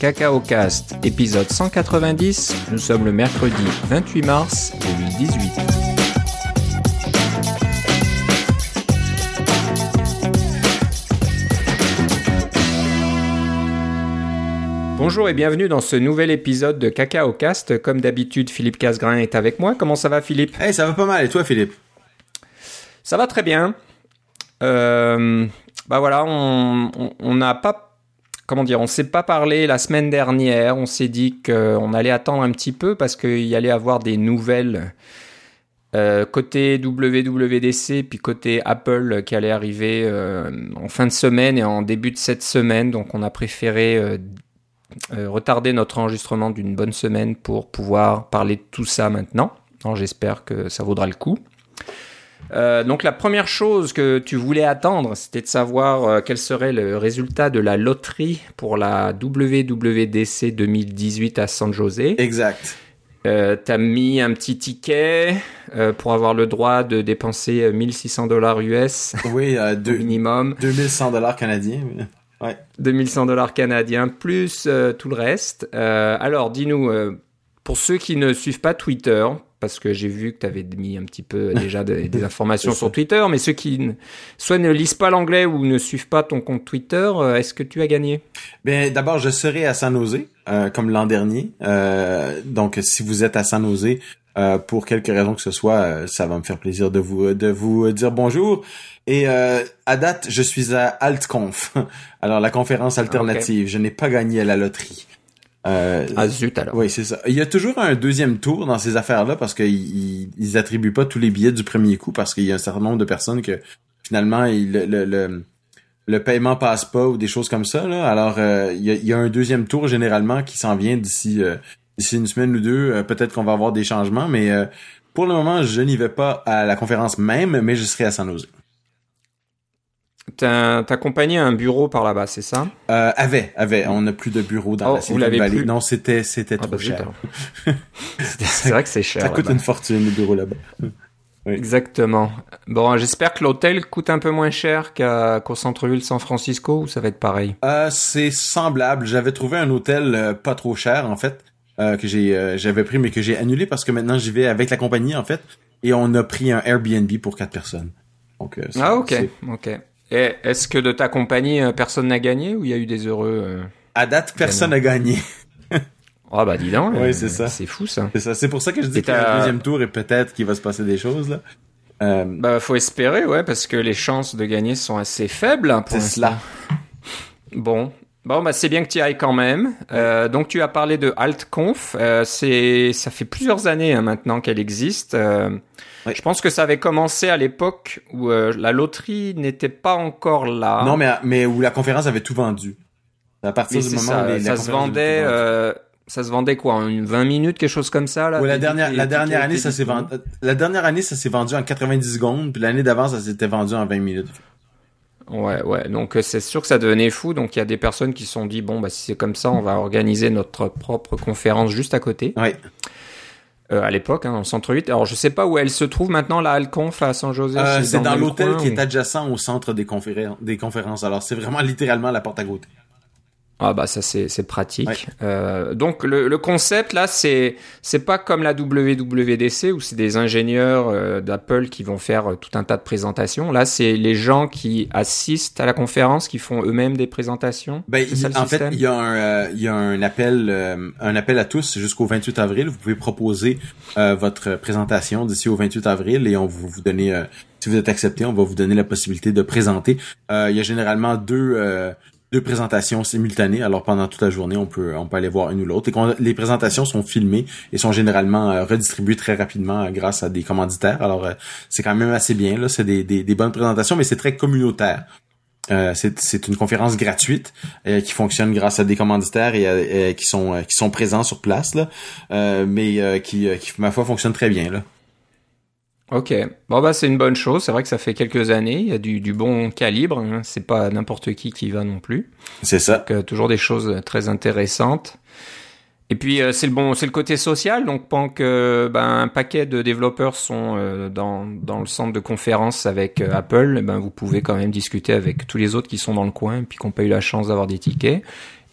Cacao Cast, épisode 190. Nous sommes le mercredi 28 mars 2018. Bonjour et bienvenue dans ce nouvel épisode de Cacao Cast. Comme d'habitude, Philippe Casgrain est avec moi. Comment ça va, Philippe? Hey, ça va pas mal. Et toi, Philippe? Ça va très bien. Euh, bah voilà, on n'a pas, comment dire, on s'est pas parlé la semaine dernière. On s'est dit qu'on allait attendre un petit peu parce qu'il y allait avoir des nouvelles euh, côté WWDC puis côté Apple qui allait arriver euh, en fin de semaine et en début de cette semaine. Donc on a préféré euh, retarder notre enregistrement d'une bonne semaine pour pouvoir parler de tout ça maintenant. J'espère que ça vaudra le coup. Euh, donc la première chose que tu voulais attendre, c'était de savoir euh, quel serait le résultat de la loterie pour la WWDC 2018 à San José. Exact. Euh, T'as mis un petit ticket euh, pour avoir le droit de dépenser 1600 dollars US. Oui, euh, minimum. 2100 dollars canadiens. Ouais. 2100 dollars canadiens plus tout le reste. Alors, dis-nous, pour ceux qui ne suivent pas Twitter, parce que j'ai vu que tu avais mis un petit peu déjà des, des informations sur Twitter, mais ceux qui ne, soit ne lisent pas l'anglais ou ne suivent pas ton compte Twitter, euh, est-ce que tu as gagné? Bien, d'abord, je serai à San Jose, euh, comme l'an dernier. Euh, donc, si vous êtes à San Jose, euh, pour quelque raison que ce soit, euh, ça va me faire plaisir de vous de vous dire bonjour. Et à date, je suis à AltConf, alors la conférence alternative. Okay. Je n'ai pas gagné à la loterie. Euh, ah zut alors. Oui, c'est ça. Il y a toujours un deuxième tour dans ces affaires-là parce qu'ils ils, attribuent pas tous les billets du premier coup parce qu'il y a un certain nombre de personnes que finalement il, le, le, le paiement passe pas ou des choses comme ça. Là. Alors euh, il, y a, il, y a, un deuxième tour généralement qui s'en vient d'ici euh, d'ici une semaine ou deux. Euh, peut-être qu'on va avoir des changements, mais pour le moment je n'y vais pas à la conférence même, mais je serai à San Jose. Ta, ta compagnie a un bureau par là-bas, c'est ça? Euh, Avait, avait. On n'a plus de bureau dans oh, la Silicon Valley. Plus? Non, c'était c'était ah, trop bah, cher. c'est vrai que c'est cher. Ça coûte une fortune le bureau là-bas. Oui. Exactement. Bon, j'espère que l'hôtel coûte un peu moins cher qu'au qu centre-ville San Francisco ou ça va être pareil? Euh, c'est semblable. J'avais trouvé un hôtel euh, pas trop cher en fait euh, que j'ai j'avais pris mais que j'ai annulé parce que maintenant j'y vais avec la compagnie en fait et on a pris un Airbnb pour quatre personnes. Donc ah ok ok. Est-ce que de ta compagnie, euh, personne n'a gagné ou il y a eu des heureux euh, À date, personne n'a gagné. Ah oh bah dis donc. Oui, c'est ça. C'est fou ça. C'est ça. C'est pour ça que je dis a un deuxième tour et peut-être qu'il va se passer des choses là. Euh... Bah faut espérer, ouais, parce que les chances de gagner sont assez faibles hein, pour C'est cela. Bon. Bon, bah c'est bien que tu y ailles quand même. Euh, donc tu as parlé de AltConf. Euh, c'est, ça fait plusieurs années hein, maintenant qu'elle existe. Euh, oui. Je pense que ça avait commencé à l'époque où euh, la loterie n'était pas encore là. Non, mais mais où la conférence avait tout vendu. À partir du moment ça, où les, ça se vendait, euh, ça se vendait quoi, en 20 minutes, quelque chose comme ça là. Ouais, la dernière, la dernière année, ça s'est vendu. La dernière année, ça s'est vendu en 90 secondes, puis l'année d'avant, ça s'était vendu en 20 minutes. Ouais, ouais. Donc c'est sûr que ça devenait fou. Donc il y a des personnes qui se sont dit bon bah si c'est comme ça, on va organiser notre propre conférence juste à côté. Ouais. Euh, à l'époque, hein, en centre 8. Alors, je sais pas où elle se trouve maintenant, la Alconf à San José. Euh, c'est dans, dans l'hôtel qui ou... est adjacent au centre des, conférences. Des conférences. Alors, c'est vraiment littéralement la porte à côté. Ah bah ça c'est c'est pratique. Ouais. Euh, donc le, le, concept là c'est c'est pas comme la WWDC où c'est des ingénieurs euh, d'Apple qui vont faire euh, tout un tas de présentations. Là c'est les gens qui assistent à la conférence qui font eux-mêmes des présentations. Ben il, en fait il y a un euh, il y a un appel un appel à tous jusqu'au 28 avril. Vous pouvez proposer votre présentation d'ici au 28 avril et on va vous donner si vous êtes accepté on va vous donner la possibilité de présenter. il y a généralement deux deux présentations simultanées. Alors pendant toute la journée, on peut on peut aller voir une ou l'autre. Et les présentations sont filmées et sont généralement euh, redistribuées très rapidement euh, grâce à des commanditaires. Alors euh, c'est quand même assez bien là. C'est des, des, bonnes présentations, mais c'est très communautaire. C'est une conférence gratuite qui fonctionne grâce à des commanditaires et qui sont qui sont présents sur place mais qui, qui ma foi fonctionne très bien là. Ok, bon bah c'est une bonne chose. C'est vrai que ça fait quelques années. Il y a du, du bon calibre. Hein. C'est pas n'importe qui qui va non plus. C'est ça. Donc, euh, toujours des choses très intéressantes. Et puis euh, c'est le bon, c'est le côté social. Donc pendant que ben, un paquet de développeurs sont euh, dans dans le centre de conférence avec euh, Apple, ben vous pouvez quand même discuter avec tous les autres qui sont dans le coin et puis qui n'ont pas eu la chance d'avoir des tickets.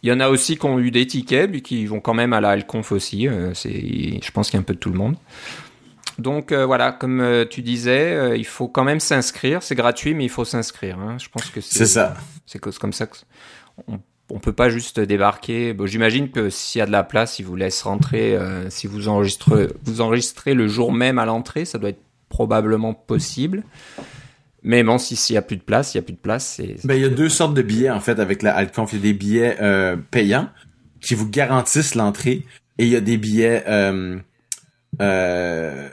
Il y en a aussi qui ont eu des tickets, puis qui vont quand même à la Alconf aussi. Euh, c'est, je pense qu'il y a un peu de tout le monde. Donc euh, voilà, comme euh, tu disais, euh, il faut quand même s'inscrire. C'est gratuit, mais il faut s'inscrire. Hein. Je pense que c'est ça. C'est comme ça que on, on peut pas juste débarquer. Bon, J'imagine que s'il y a de la place, ils vous laissent rentrer. euh, si vous enregistrez, vous enregistrez le jour même à l'entrée, ça doit être probablement possible. Mais bon, si s'il y a plus de place, il y a plus de place. C'est Ben, il y a deux sortes de billets, en fait, avec la Alconf. Il y a des billets euh, payants qui vous garantissent l'entrée et il y a des billets euh, euh,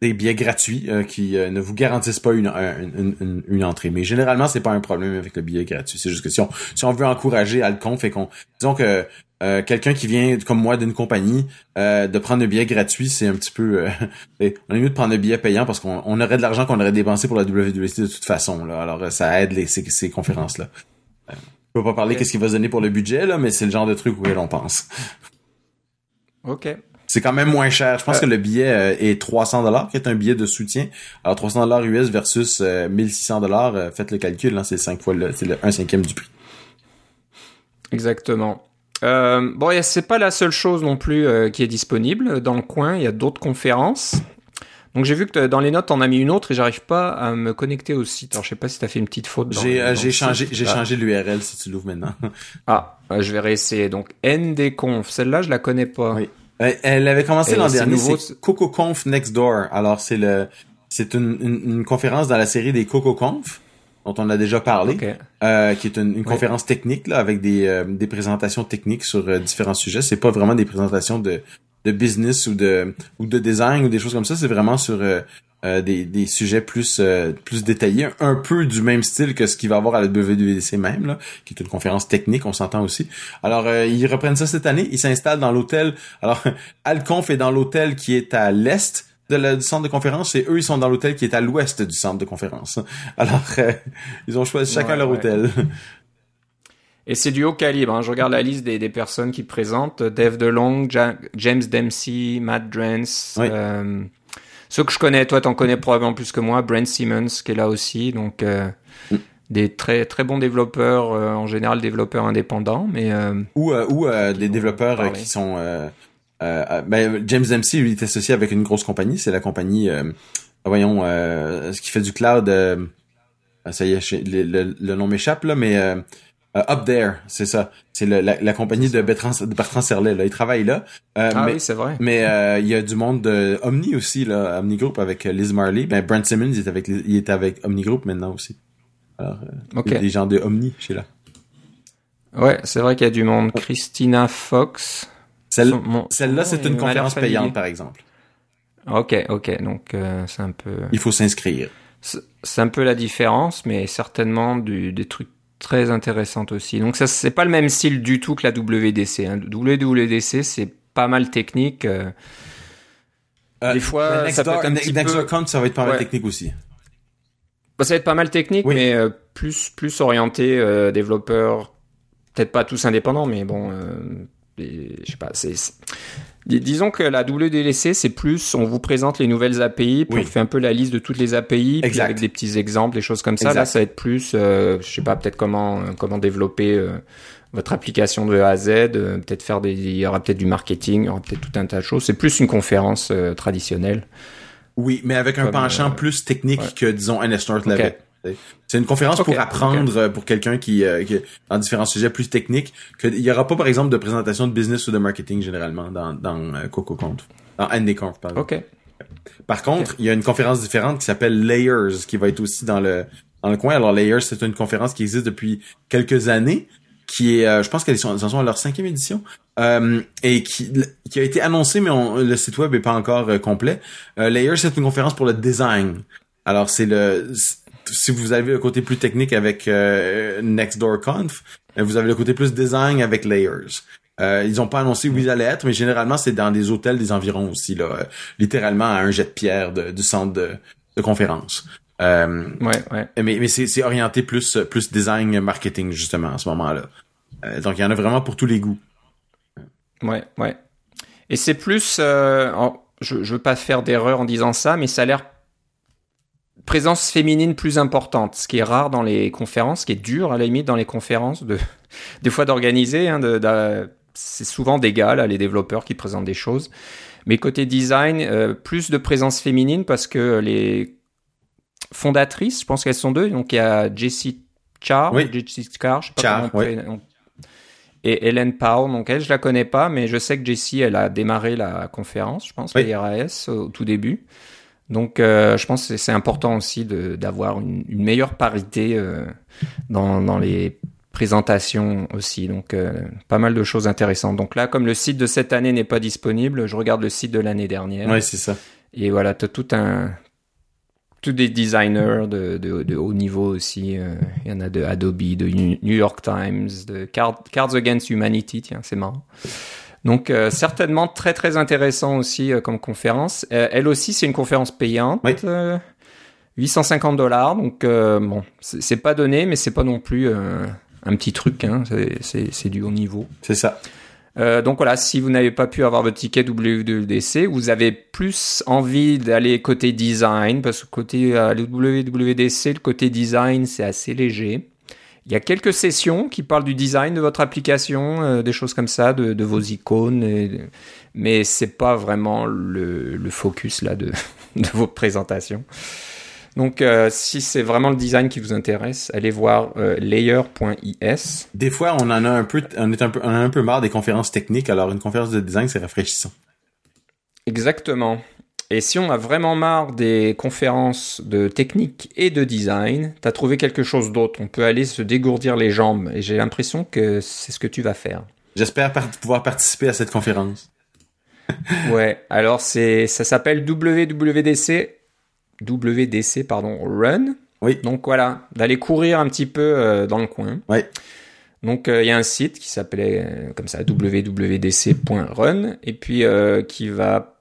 des billets gratuits euh, qui euh, ne vous garantissent pas une, un- une, une, une entrée. Mais généralement, c'est pas un problème avec le billet gratuit. C'est juste que si on, si on veut encourager Alconf et qu'on... Disons que euh, quelqu'un qui vient, comme moi, d'une compagnie, euh, de prendre un billet gratuit, c'est un petit peu... euh, on est mieux de prendre un billet payant parce qu'on on aurait de l'argent qu'on aurait dépensé pour la WWC de toute façon. Là. Alors, euh, ça aide les, ces, ces conférences-là. Euh, je peux pas parler Ok. qu'est-ce qu'il va se donner pour le budget, là, mais c'est le genre de truc auquel on pense. ok. C'est quand même moins cher. Je pense Euh. que le billet euh, est 300 dollars, qui est un billet de soutien. Alors 300 dollars US versus euh, 1600 dollars, euh, faites le calcul, hein, c'est cinq fois le, c'est le un cinquième du prix. Exactement. Euh, bon, c'est pas la seule chose non plus euh, qui est disponible dans le coin. Il y a d'autres conférences. Donc j'ai vu que dans les notes on a mis une autre et j'arrive pas à me connecter au site. Alors je sais pas si t'as fait une petite faute. J'ai euh, changé j'ai Ah. changé l'URL si tu l'ouvres maintenant. Ah, je vais réessayer. Donc NDConf. Celle-là je la connais pas. Oui. Euh, Elle avait commencé l'an dernier, nouveau, CocoConf Next Door. Alors c'est le c'est une, une, une conférence dans la série des CocoConf dont on a déjà parlé. Euh, qui est une, une conférence technique là, avec des, euh, des présentations techniques sur euh, différents sujets. C'est pas vraiment des présentations de, de business ou de ou de design ou des choses comme ça. C'est vraiment sur euh, euh, des, des sujets plus euh, plus détaillés, un peu du même style que ce qu'il va avoir à la WWDC même, là, qui est une conférence technique, on s'entend aussi. Alors euh, ils reprennent ça cette année. Ils s'installent dans l'hôtel. Alors Alconf est dans l'hôtel qui est à l'est de la- du centre de conférence et eux ils sont dans l'hôtel qui est à l'ouest du centre de conférence. Alors euh, ils ont choisi chacun Ouais, leur ouais. hôtel. Et c'est du haut calibre. hein. Je regarde la liste des, des personnes qui présentent. Dave DeLong, Ja- James Dempsey, Matt Drance. Oui. Ceux que je connais, toi t'en connais probablement plus que moi. Brent Simmons qui est là aussi. Donc euh, Mm. des très très bons développeurs, euh, en général développeurs indépendants. Mais euh, ou ou des développeurs qui sont ben, James Dempsey lui est associé avec une grosse compagnie c'est la compagnie euh, voyons ce qui fait du cloud euh, ça y est je- le, le- le nom m'échappe là mais euh, Up There c'est ça c'est la, la compagnie de Bertrand, de Bertrand Serlet là il travaille là Euh, ah mais oui, c'est vrai. mais euh, il y a du monde de Omni aussi là Omni Group avec Liz Marley ben Brent Simmons il est avec il est avec Omni Group maintenant aussi alors euh, il y a des gens de Omni chez là Ouais, c'est vrai qu'il y a du monde. Christina Fox. Celle, mon- celle-là c'est une conférence payante par exemple Ok, ok. Donc c'est un peu. il faut s'inscrire C'est c'est un peu la différence, mais certainement du, des trucs très intéressants aussi. Donc ça, c'est pas le même style du tout que la WDC. Hein. WWDC, c'est pas mal technique. euh. Euh, Des fois, ça peut être un petit peu- Count, ça va être pas mal Ouais. technique aussi. Bah, ça va être pas mal technique, Oui. mais euh, plus plus orienté euh, développeur. Peut-être pas tous indépendants, mais bon, euh, je sais pas. C'est- dis- disons que la WDC, c'est plus, on vous présente les nouvelles API, puis Oui. on fait un peu la liste de toutes les API, puis avec des petits exemples, des choses comme ça. Exact. Là, ça va être plus, euh, je sais pas, peut-être comment euh, comment développer euh, votre application de A à Z, euh, peut-être faire des, il y aura peut-être du marketing, il y aura peut-être tout un tas de choses. C'est plus une conférence euh, traditionnelle. Oui, mais avec un Comme, penchant plus technique ouais. que, disons, NS North l'avait. C'est une conférence pour apprendre euh, pour quelqu'un qui, euh, qui dans différents sujets plus techniques. Que, il y aura pas, par exemple, de présentation de business ou de marketing généralement dans, dans euh, CocoConf. Dans NDConf, pardon. Ok. Par contre, il y a une conférence différente qui s'appelle Layers, qui va être aussi dans le dans le coin. Alors Layers, c'est une conférence qui existe depuis quelques années, qui est, euh, je pense qu'elles sont, en sont à leur cinquième édition, euh, et qui qui a été annoncée, mais on- le site web est pas encore euh, complet. Layers, c'est une conférence pour le design. Alors c'est le si vous avez le côté plus technique avec euh, Nextdoor Conf, euh, vous avez le côté plus design avec Layers. Euh, ils ont pas annoncé où ils allaient être, mais généralement c'est dans des hôtels des environs aussi, là, euh, littéralement à un jet de pierre de- du centre de, de conférence. Euh, Ouais, ouais. mais mais c'est orienté plus plus design marketing justement à ce moment-là. Donc il y en a vraiment pour tous les goûts. Ouais, ouais. Et c'est plus, en- je, je veux pas faire d'erreur en disant ça, mais ça a l'air présence féminine plus importante, ce qui est rare dans les conférences, ce qui est dur à la limite dans les conférences de des fois d'organiser. Hein, de, c'est souvent des gars les développeurs qui présentent des choses. Mais côté design, euh, plus de présence féminine parce que les fondatrices, je pense qu'elles sont deux. Donc il y a Jessie Char, Jessie Char, je sais pas comment et Hélène Powell. Donc elle, je la connais pas, mais je sais que Jessie, elle a démarré la conférence, je pense, oui. RAS au tout début. Donc, euh, je pense que c'est important aussi d'avoir une, une, meilleure parité euh, dans, dans, les présentations aussi. Donc, euh, pas mal de choses intéressantes. Donc là, comme le site de cette année n'est pas disponible, je regarde le site de l'année dernière. Oui, c'est ça. Et voilà, tu as tout un, tous des designers de, de, de haut niveau aussi. Euh, il y en a de Adobe, de New York Times, de Cards, Against Humanity, tiens, c'est marrant. Donc euh, certainement très très intéressant aussi euh, comme conférence. elle aussi, c'est une conférence payante. Oui. 850 dollars, donc bon, c'est pas donné, mais c'est pas non plus un petit truc. Hein, c'est du haut niveau. C'est ça. Euh, donc voilà, si vous n'avez pas pu avoir votre ticket WWDC, vous avez plus envie d'aller côté design, parce que côté euh, WWDC, le côté design, c'est assez léger. Il y a quelques sessions qui parlent du design de votre application, euh, des choses comme ça, de, de vos icônes, et, mais c'est pas vraiment le, le, focus là de, de vos présentations. Donc, euh, si c'est vraiment le design qui vous intéresse, allez voir euh, layer.is. Des fois, on en a un peu, on est un peu, on a un peu marre des conférences techniques. Alors, une conférence de design, c'est rafraîchissant. Exactement. Et si on a vraiment marre des conférences de technique et de design, t'as trouvé quelque chose d'autre. On peut aller se dégourdir les jambes. Et j'ai l'impression que c'est ce que tu vas faire. J'espère pouvoir participer à cette conférence. ouais. Alors c'est, ça s'appelle WWDC WDC pardon Run. Oui. Donc voilà, d'aller courir un petit peu euh, dans le coin. Oui. Donc euh, il y a un site qui s'appelait euh, comme ça www.dc.run et puis qui va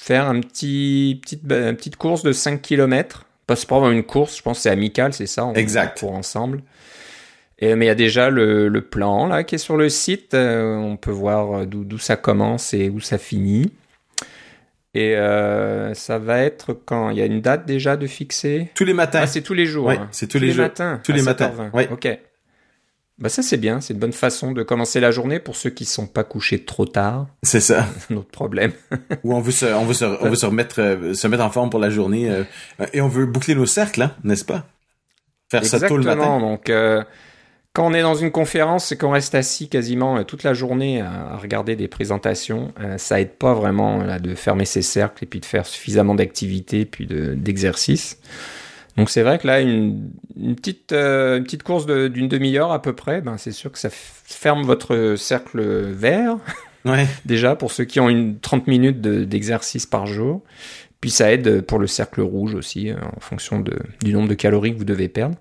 faire un petit petite une petite course de 5 km. Pas vraiment une course, je pense que c'est amical, c'est ça. On exact. Pour ensemble. Et, mais il y a déjà le, le, plan là qui est sur le site. on peut voir d'où ça commence et où ça finit. Et euh, ça va être quand? Il y a une date déjà de fixer? Tous les matins. Ah, c'est tous les jours. Oui, hein. c'est tous, les, matins. Tous les matins. Oui. Ok. Bah ça c'est bien, c'est une bonne façon de commencer la journée pour ceux qui sont pas couchés trop tard. C'est ça. Notre problème. Ou on veut se, on veut se, on veut se remettre, euh, se mettre en forme pour la journée euh, et on veut boucler nos cercles, hein, n'est-ce pas? Faire Exactement, ça tôt le matin. Donc euh, quand on est dans une conférence et qu'on reste assis quasiment euh, toute la journée à, regarder des présentations, ça aide pas vraiment là, de fermer ses cercles et puis de faire suffisamment d'activités puis d'exercices. Donc c'est vrai que là, une, une petite, euh, une petite course d'une demi-heure à peu près, ben, c'est sûr que ça ferme votre cercle vert. Ouais. Déjà, pour ceux qui ont une 30 minutes d'exercice par jour. Puis ça aide pour le cercle rouge aussi, en fonction de, du nombre de calories que vous devez perdre.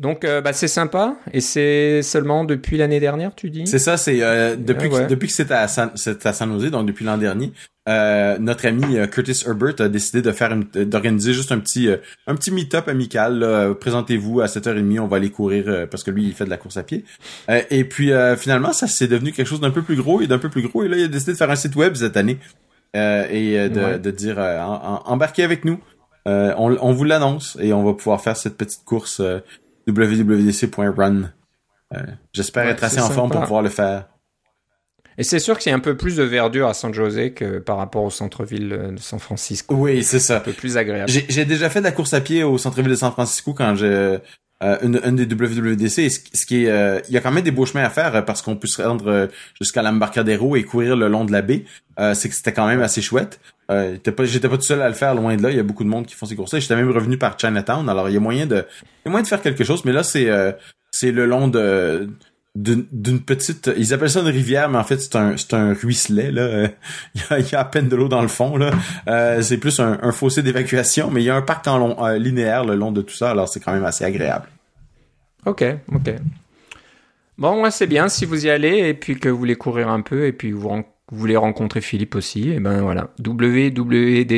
Donc euh, bah, c'est sympa et c'est seulement depuis l'année dernière, tu dis? C'est ça, c'est euh, depuis, que, depuis que c'est à San, à San Jose, donc depuis l'an dernier, euh, notre ami Curtis Herbert a décidé de faire d'organiser juste un petit un petit meet-up amical. Présentez-vous à 7h30, on va aller courir parce que lui il fait de la course à pied. et puis finalement ça c'est devenu quelque chose d'un peu plus gros et d'un peu plus gros et là il a décidé de faire un site web cette année et de, de dire embarquez avec nous. on, on vous l'annonce et on va pouvoir faire cette petite course www.dc.run. Euh, J'espère être assez en forme pour pouvoir le faire. Et c'est sûr qu'il y a un peu plus de verdure à San Jose que par rapport au centre-ville de San Francisco. Oui, c'est ça. Un peu plus agréable. J'ai déjà fait de la course à pied au centre-ville de San Francisco quand j'ai euh, une, une, des WWDC. ce, qui est, euh, il y a quand même des beaux chemins à faire euh, parce qu'on peut se rendre euh, jusqu'à l'embarcadero et courir le long de la baie. c'est que c'était quand même assez chouette. Euh, pas, j'étais pas tout seul à le faire loin de là. Il y a beaucoup de monde qui font ces courses-là. J'étais même revenu par Chinatown. Alors il y a moyen de, il y a moyen de faire quelque chose. Mais là c'est, c'est le long de d'une petite ils appellent ça une rivière mais en fait c'est un c'est un ruisselet là. Il, y a, il y a à peine de l'eau dans le fond là. Euh, c'est plus un, un fossé d'évacuation mais il y a un parc en long euh, linéaire le long de tout ça alors c'est quand même assez agréable. Ok ok. Bon moi c'est bien si vous y allez et puis que vous voulez courir un peu et puis vous, vous voulez rencontrer Philippe aussi et ben voilà. Www.dc.run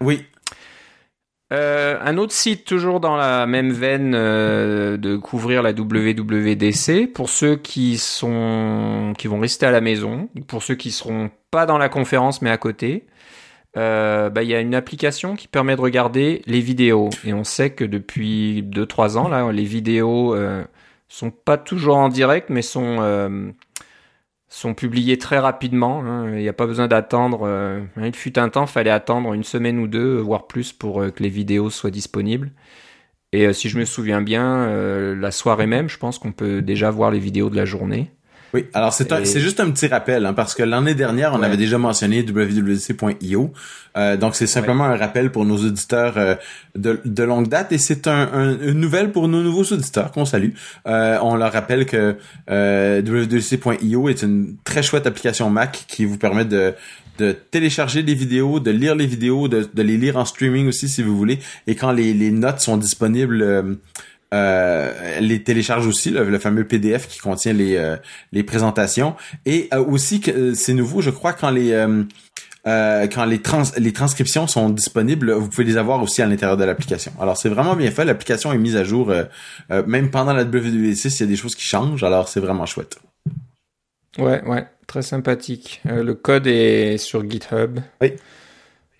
oui euh, un autre site toujours dans la même veine euh, de couvrir la WWDC pour ceux qui vont rester à la maison, pour ceux qui seront pas dans la conférence mais à côté. euh, bah, il y a une application qui permet de regarder les vidéos. Et on sait que depuis 2-3 ans, là, les vidéos sont pas toujours en direct, mais sont, sont publiées très rapidement. hein. Il n'y a pas besoin d'attendre. euh, il fut un temps, fallait attendre une semaine ou deux, voire plus, pour euh, que les vidéos soient disponibles. Et euh, si je me souviens bien, la soirée même, je pense qu'on peut déjà voir les vidéos de la journée. Oui, alors c'est un- Et- c'est juste un petit rappel, hein, parce que l'année dernière, on Ouais. avait déjà mentionné wwdc.io. Euh, donc c'est simplement un rappel pour nos auditeurs euh, de, de longue date et c'est un, un- une nouvelle pour nos nouveaux auditeurs qu'on salue. Euh, on leur rappelle que euh, wwdc.io est une très chouette application Mac qui vous permet de de télécharger des vidéos, de lire les vidéos, de, de les lire en streaming aussi si vous voulez. Et quand les, les notes sont disponibles, euh, elle les télécharge aussi, le, le fameux PDF qui contient les, euh, les présentations. Et euh, aussi, c'est nouveau, je crois, quand les... quand les, trans les transcriptions sont disponibles, vous pouvez les avoir aussi à l'intérieur de l'application. Alors c'est vraiment bien fait. L'application est mise à jour même pendant la WWDC, il y a des choses qui changent. Alors c'est vraiment chouette. Ouais, ouais, très sympathique. Le code est sur GitHub. Oui.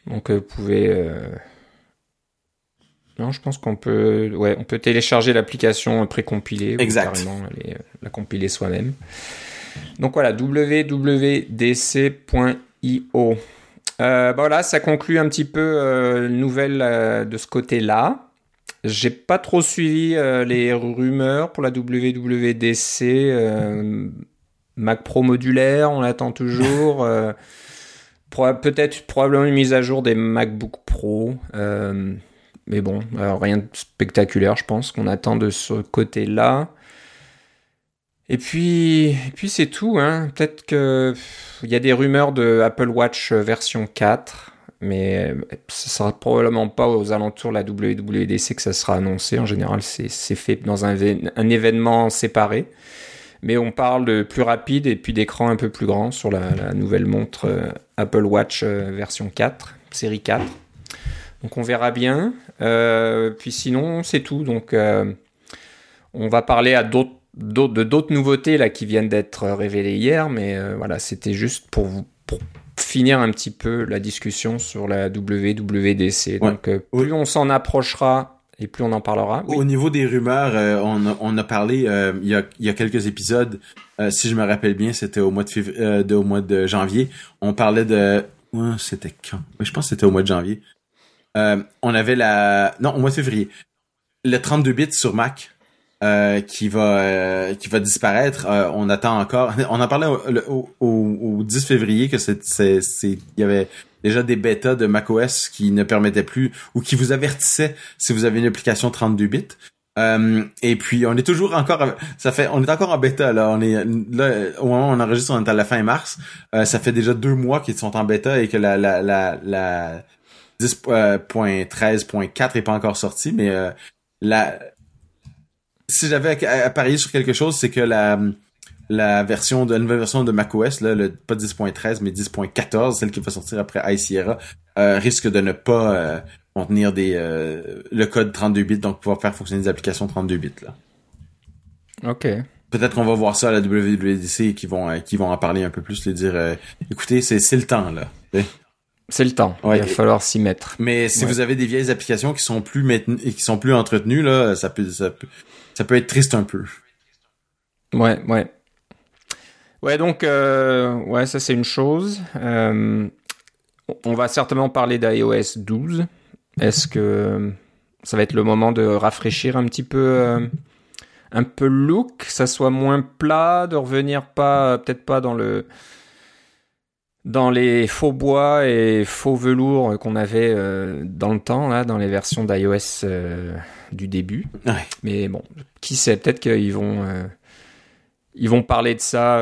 Donc vous pouvez. Non, je pense qu'on peut, ouais, on peut télécharger l'application précompilée. ou Exact. carrément aller, euh, la compiler soi-même. Donc voilà, www.dc.io. Euh, bah voilà, ça conclut un petit peu euh, une nouvelle euh, de ce côté-là. J'ai pas trop suivi les rumeurs pour la WWDC. Mac Pro modulaire, on l'attend toujours. Peut-être probablement une mise à jour des MacBook Pro. Mais bon, rien de spectaculaire, je pense, qu'on attend de ce côté-là. Et puis, puis c'est tout. Hein. Peut-être que il y a des rumeurs de Apple Watch version 4, mais ce sera probablement pas aux alentours de la WWDC que ça sera annoncé. En général, c'est fait dans un, vé- un événement séparé. Mais on parle de plus rapide et puis d'écran un peu plus grand sur la, la nouvelle montre euh, Apple Watch euh, version 4, série 4. Donc on verra bien. Euh, puis sinon, c'est tout. Donc euh, on va parler à d'autres de d'autres nouveautés là qui viennent d'être révélées hier, mais euh, voilà, c'était juste pour vous pour finir un petit peu la discussion sur la WWDC. Donc euh, Oui. plus on s'en approchera et plus on en parlera. Oui. Au niveau des rumeurs, euh, on, a, on a parlé il, y a, il y a quelques épisodes, si je me rappelle bien, c'était au mois de, au mois de janvier. On parlait de... C'était quand? Je pense que c'était au mois de janvier. Euh, on avait la... Non, au mois de février. Le 32 bits sur Mac euh, qui va euh, qui va disparaître. On attend encore. On en parlait au, au, au- au 10 février que c'est il y avait déjà des bêtas de macOS qui ne permettaient plus ou qui vous avertissaient si vous avez une application 32 bits. Et puis on est toujours encore ça fait on est encore en bêta là on est là au moment où on enregistre on est à la fin mars ça fait déjà deux mois qu'ils sont en bêta et que la 10.13.4 est pas encore sortie mais euh, la si j'avais à, à parier sur quelque chose c'est que la la version de la nouvelle version de macOS là le pas 10.13 mais 10.14 celle qui va sortir après High Sierra euh, risque de ne pas euh, contenir des euh, le code 32 bits donc pouvoir faire fonctionner des applications 32 bits là. Ok. Peut-être qu'on va voir ça à la WWDC et qu'ils vont euh, qu'ils vont en parler un peu plus, les dire euh, écoutez, c'est c'est le temps là. C'est le temps. Ouais. Il va falloir s'y mettre. Mais si Ouais. vous avez des vieilles applications qui sont plus maintenues et qui sont plus entretenues là, ça peut ça peut ça peut être triste un peu. Ouais, ouais. Ouais, donc, euh, ouais, ça c'est une chose. Euh, on va certainement parler d'iOS 12. Est-ce que ça va être le moment de rafraîchir un petit peu, euh, un peu le look, que ça soit moins plat, de revenir pas, peut-être pas dans le, dans les faux bois et faux velours qu'on avait euh, dans le temps, là, dans les versions d'iOS euh, du début. Ouais. Mais bon, qui sait, peut-être qu'ils vont, euh, ils vont parler de ça,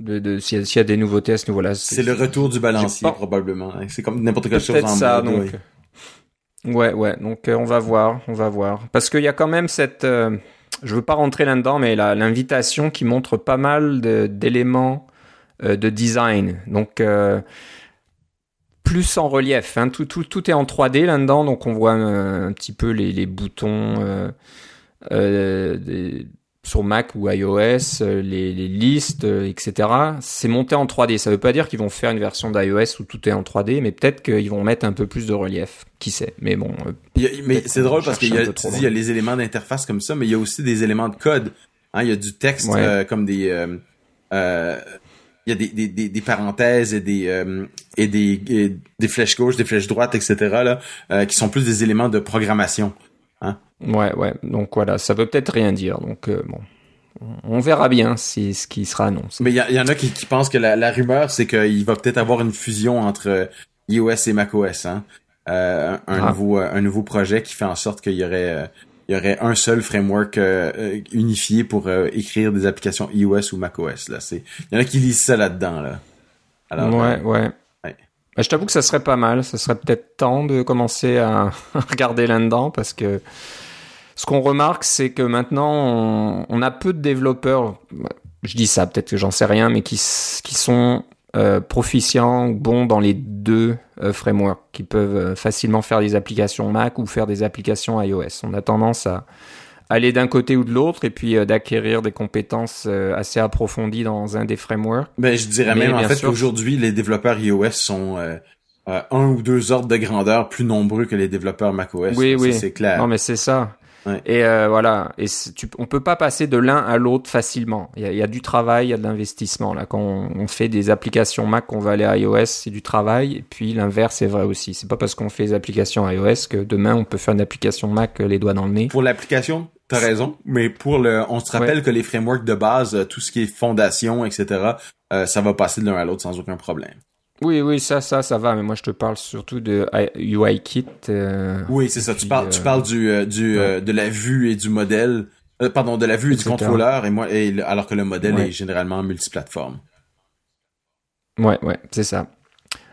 de, de- s'il y, a- s'il y a des nouveautés à ce niveau-là. C'est le retour du balancier probablement. hein. C'est comme n'importe quelle chose en ça, mode, donc. ouais. Ouais, ouais. Donc on va voir, on va voir, parce qu'il y a quand même cette, je veux pas rentrer là-dedans, mais l'invitation qui montre pas mal d'éléments de design. Donc euh, plus en relief. hein. Tout, tout, tout est en 3D là-dedans, donc on voit euh, un petit peu les, les boutons. euh, euh, des- sur Mac ou iOS, les, les listes, etc. C'est monté en 3D. Ça veut pas dire qu'ils vont faire une version d'iOS où tout est en 3D, mais peut-être qu'ils vont mettre un peu plus de relief. Qui sait? Mais bon. mais c'est drôle parce qu'il y y a les éléments d'interface comme ça, mais il y a aussi des éléments de code. Hein, il y a du texte comme des il y a des, des, des, des parenthèses et des euh, et des des flèches gauches, des flèches droites, etc. là, euh, qui sont plus des éléments de programmation. Hein? Ouais, ouais. Donc voilà, ça veut peut-être rien dire. Donc euh, bon, on verra bien si ce qui sera annoncé. Mais il y, y, en a qui, qui pensent que la, la rumeur, c'est qu'il va peut-être avoir une fusion entre iOS et macOS. Hein? un, ah. nouveau un nouveau projet qui fait en sorte qu'il y aurait il y aurait un seul framework euh, euh, unifié pour euh, écrire des applications iOS ou macOS. Là, c'est, il y en a qui lisent ça là-dedans. Là. Alors, ouais, ouais. Bah, je t'avoue que ça serait pas mal. Ça serait peut-être temps de commencer à regarder là-dedans parce que ce qu'on remarque, c'est que maintenant, on, on, a peu de développeurs. Je dis ça, peut-être que j'en sais rien, mais qui, qui sont euh, proficients ou bons dans les deux euh, frameworks, qui peuvent euh, facilement faire des applications Mac ou faire des applications iOS. On a tendance à aller d'un côté ou de l'autre et puis d'acquérir des compétences assez approfondies dans un des frameworks. Ben, je dirais même en fait qu'aujourd'hui, les développeurs iOS sont un ou deux ordres de grandeur plus nombreux que les développeurs macOS. Oui, oui. C'est clair. Non, mais c'est ça. Et euh, voilà, et tu, on peut pas passer de l'un à l'autre facilement. Il y, a, y, a, du travail, il y a de l'investissement. Là, quand on, fait des applications Mac, on va aller à iOS, c'est du travail. Et puis l'inverse est vrai aussi. C'est pas parce qu'on fait des applications iOS que demain on peut faire une application Mac euh, les doigts dans le nez. Pour l'application, T'as raison, mais pour le, on se rappelle que les frameworks de base, euh, tout ce qui est fondation, etc., ça va passer de l'un à l'autre sans aucun problème. Oui, oui, ça, ça, ça va, mais moi je te parle surtout de UIKit. Euh, oui, c'est ça. Tu parles, tu parles du, euh, du euh, de la vue et du modèle, pardon, de la vue et du contrôleur, et moi, et, alors que le modèle est généralement multiplateforme. Ouais, ouais, c'est ça.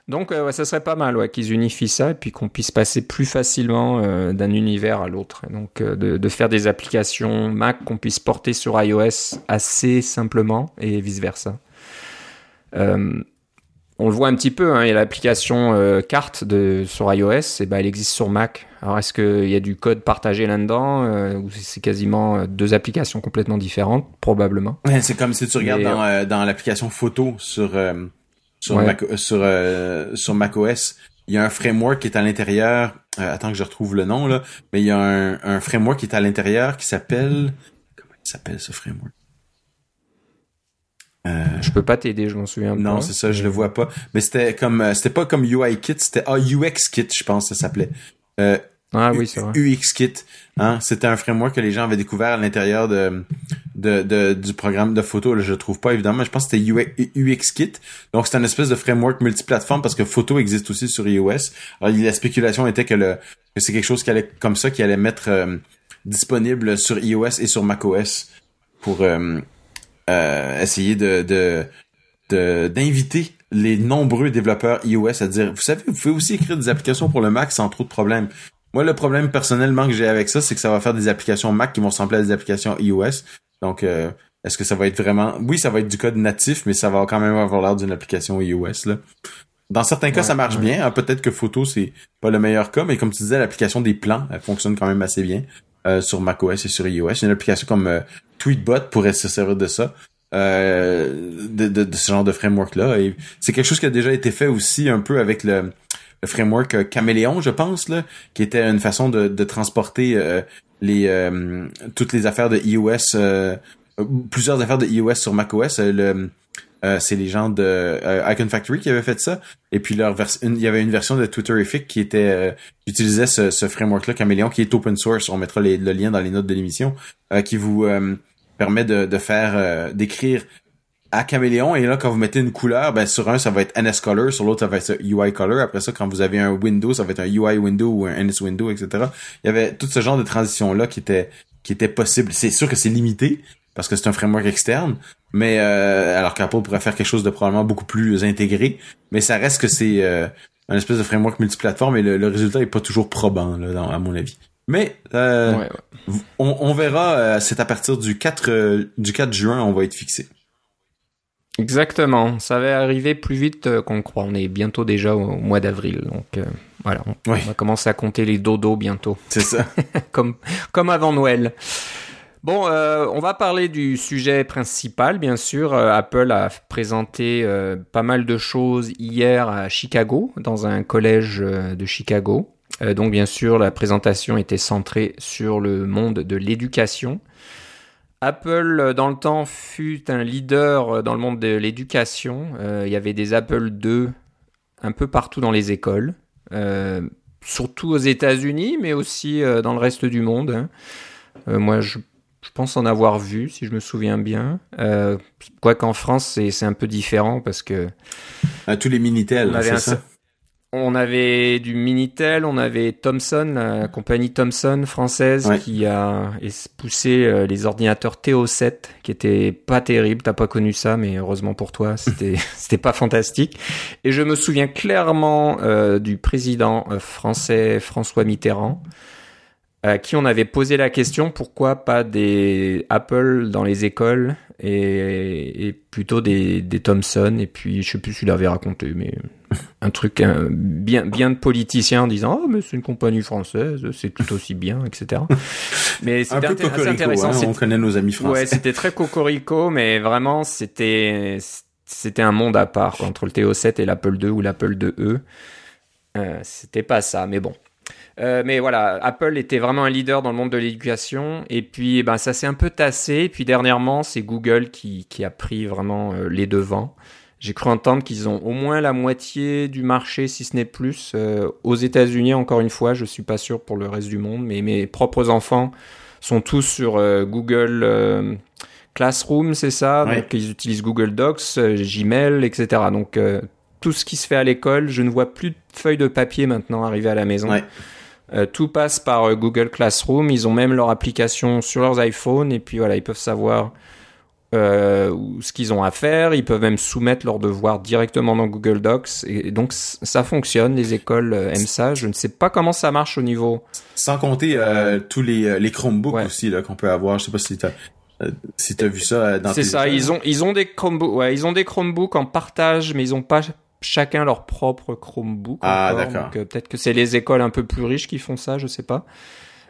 Donc, ouais, ça serait pas mal, ouais, qu'ils unifient ça et puis qu'on puisse passer plus facilement d'un univers à l'autre. Donc, de, de, faire des applications Mac qu'on puisse porter sur iOS assez simplement et vice versa. Euh, on le voit un petit peu, hein, il y a l'application euh, carte de, sur iOS, et ben elle existe sur Mac. Alors est-ce qu'il y a du code partagé là-dedans euh, ou c'est quasiment euh, deux applications complètement différentes? Probablement. c'est comme si tu regardes dans, dans l'application photo sur sur, Mac, sur, sur macOS. Il y a un framework qui est à l'intérieur. attends que je retrouve le nom là, mais il y a un, un framework qui est à l'intérieur qui s'appelle comment il s'appelle ce framework? Euh, je peux pas t'aider, je m'en souviens pas. Non, c'est ça, je le vois pas. Mais c'était comme, euh, c'était pas comme UI Kit, c'était ah, UX Kit, je pense que ça s'appelait. Euh, ah oui, c'est vrai. UX Kit, hein, c'était un framework que les gens avaient découvert à l'intérieur de, de, de, du programme de photo. Là, je le trouve pas évidemment, mais je pense que c'était UX Kit. Donc c'est un espèce de framework multiplateforme parce que photo existe aussi sur iOS. Alors la spéculation était que le que c'est quelque chose qui allait comme ça qui allait mettre disponible sur iOS et sur macOS pour euh, essayer de d'inviter les nombreux développeurs iOS à dire, vous savez, vous pouvez aussi écrire des applications pour le Mac sans trop de problèmes. Moi, le problème personnellement que j'ai avec ça, c'est que ça va faire des applications Mac qui vont ressembler à des applications iOS. Donc, euh, est-ce que ça va être vraiment... Oui, ça va être du code natif, mais ça va quand même avoir l'air d'une application iOS. Là. Dans certains cas, ça marche bien. Hein. Peut-être que photo, c'est pas le meilleur cas, mais comme tu disais, l'application des plans, elle fonctionne quand même assez bien euh, sur macOS et sur iOS. Une application comme euh, Tweetbot pourrait se servir de ça. Euh, de, de, ce genre de framework là et c'est quelque chose qui a déjà été fait aussi un peu avec le, le framework euh, Caméléon je pense là qui était une façon de, de transporter euh, les toutes les affaires de iOS plusieurs affaires de iOS sur macOS le c'est les gens de Icon Factory qui avaient fait ça. Et puis leur il y avait une version de Twitterific qui était utilisait ce, ce framework là Caméléon qui est open source. On mettra le lien dans les notes de l'émission qui vous permet de, de faire euh, d'écrire à caméléon. Et là quand vous mettez une couleur ben sur un ça va être NS color. Sur l'autre ça va être UI color. Après ça quand vous avez un window ça va être un UI window ou un NS window etc il y avait tout ce genre de transition là qui était qui était possible. C'est sûr que c'est limité parce que c'est un framework externe mais euh, alors qu'Apple pourrait faire quelque chose de probablement beaucoup plus intégré mais ça reste que c'est euh, un espèce de framework multiplateforme et le, résultat est pas toujours probant là, à mon avis mais euh, On, verra, euh, c'est à partir du 4, euh, du 4 juin, on va être fixé. Exactement, ça va arriver plus vite qu'on croit. On est bientôt déjà au mois d'avril, donc voilà, on, va commencer à compter les dodos bientôt. C'est ça. comme, comme avant Noël. Bon, euh, on va parler du sujet principal, bien sûr. Euh, Apple a présenté euh, pas mal de choses hier à Chicago, dans un collège de Chicago. donc, bien sûr, la présentation était centrée sur le monde de l'éducation. Apple, dans le temps, fut un leader dans le monde de l'éducation. il y avait des Apple II un peu partout dans les écoles, surtout aux États-Unis, mais aussi dans le reste du monde. Hein. moi, je je pense en avoir vu, si je me souviens bien. Euh, Quoiqu'en France, c'est un peu différent parce que. À tous les Minitel, c'est ça? On avait du Minitel, on avait Thomson, la compagnie Thomson française qui a poussé euh, les ordinateurs TO7 qui étaient pas terribles. T'as pas connu ça, mais heureusement pour toi, c'était c'était pas fantastique. Et je me souviens clairement euh, du président euh, français François Mitterrand à qui on avait posé la question pourquoi pas des Apple dans les écoles et, plutôt des, des, Thomson. Et puis je sais plus s'il avait raconté mais un truc bien bien de politicien en disant oh mais c'est une compagnie française c'est tout aussi bien etc mais c'était assez intéressant hein, on connaît nos amis français. ouais c'était très cocorico mais vraiment c'était c'était un monde à part entre le TO7 et l'Apple II ou l'Apple IIe euh, c'était pas ça mais bon euh, mais voilà, Apple était vraiment un leader dans le monde de l'éducation. Et puis, eh ben, ça s'est un peu tassé. Et puis, dernièrement, c'est Google qui, qui, a pris vraiment euh, les devants. J'ai cru entendre qu'ils ont au moins la moitié du marché, si ce n'est plus, euh, aux États-Unis. Encore une fois, je suis pas sûr pour le reste du monde, mais mes propres enfants sont tous sur Google Classroom, c'est ça? Donc, ils utilisent Google Docs, Gmail, etc. Donc, tout ce qui se fait à l'école, je ne vois plus de feuilles de papier maintenant arriver à la maison. Ouais. Euh, tout passe par euh, Google Classroom. Ils ont même leur application sur leurs iPhones et puis voilà, ils peuvent savoir euh, ce qu'ils ont à faire. Ils peuvent même soumettre leurs devoirs directement dans Google Docs. Et donc ça fonctionne. Les écoles aiment ça. Je ne sais pas comment ça marche au niveau. Sans compter tous les, les Chromebooks aussi qu'on peut avoir. Je sais pas si tu si as vu ça dans C'est ça, ils ont ils ont des Chromebooks, ouais, ils ont des Chromebooks en partage, mais ils ont pas chacun leur propre Chromebook. Ah, d'accord. Euh, peut-être que c'est les écoles un peu plus riches qui font ça, je sais pas.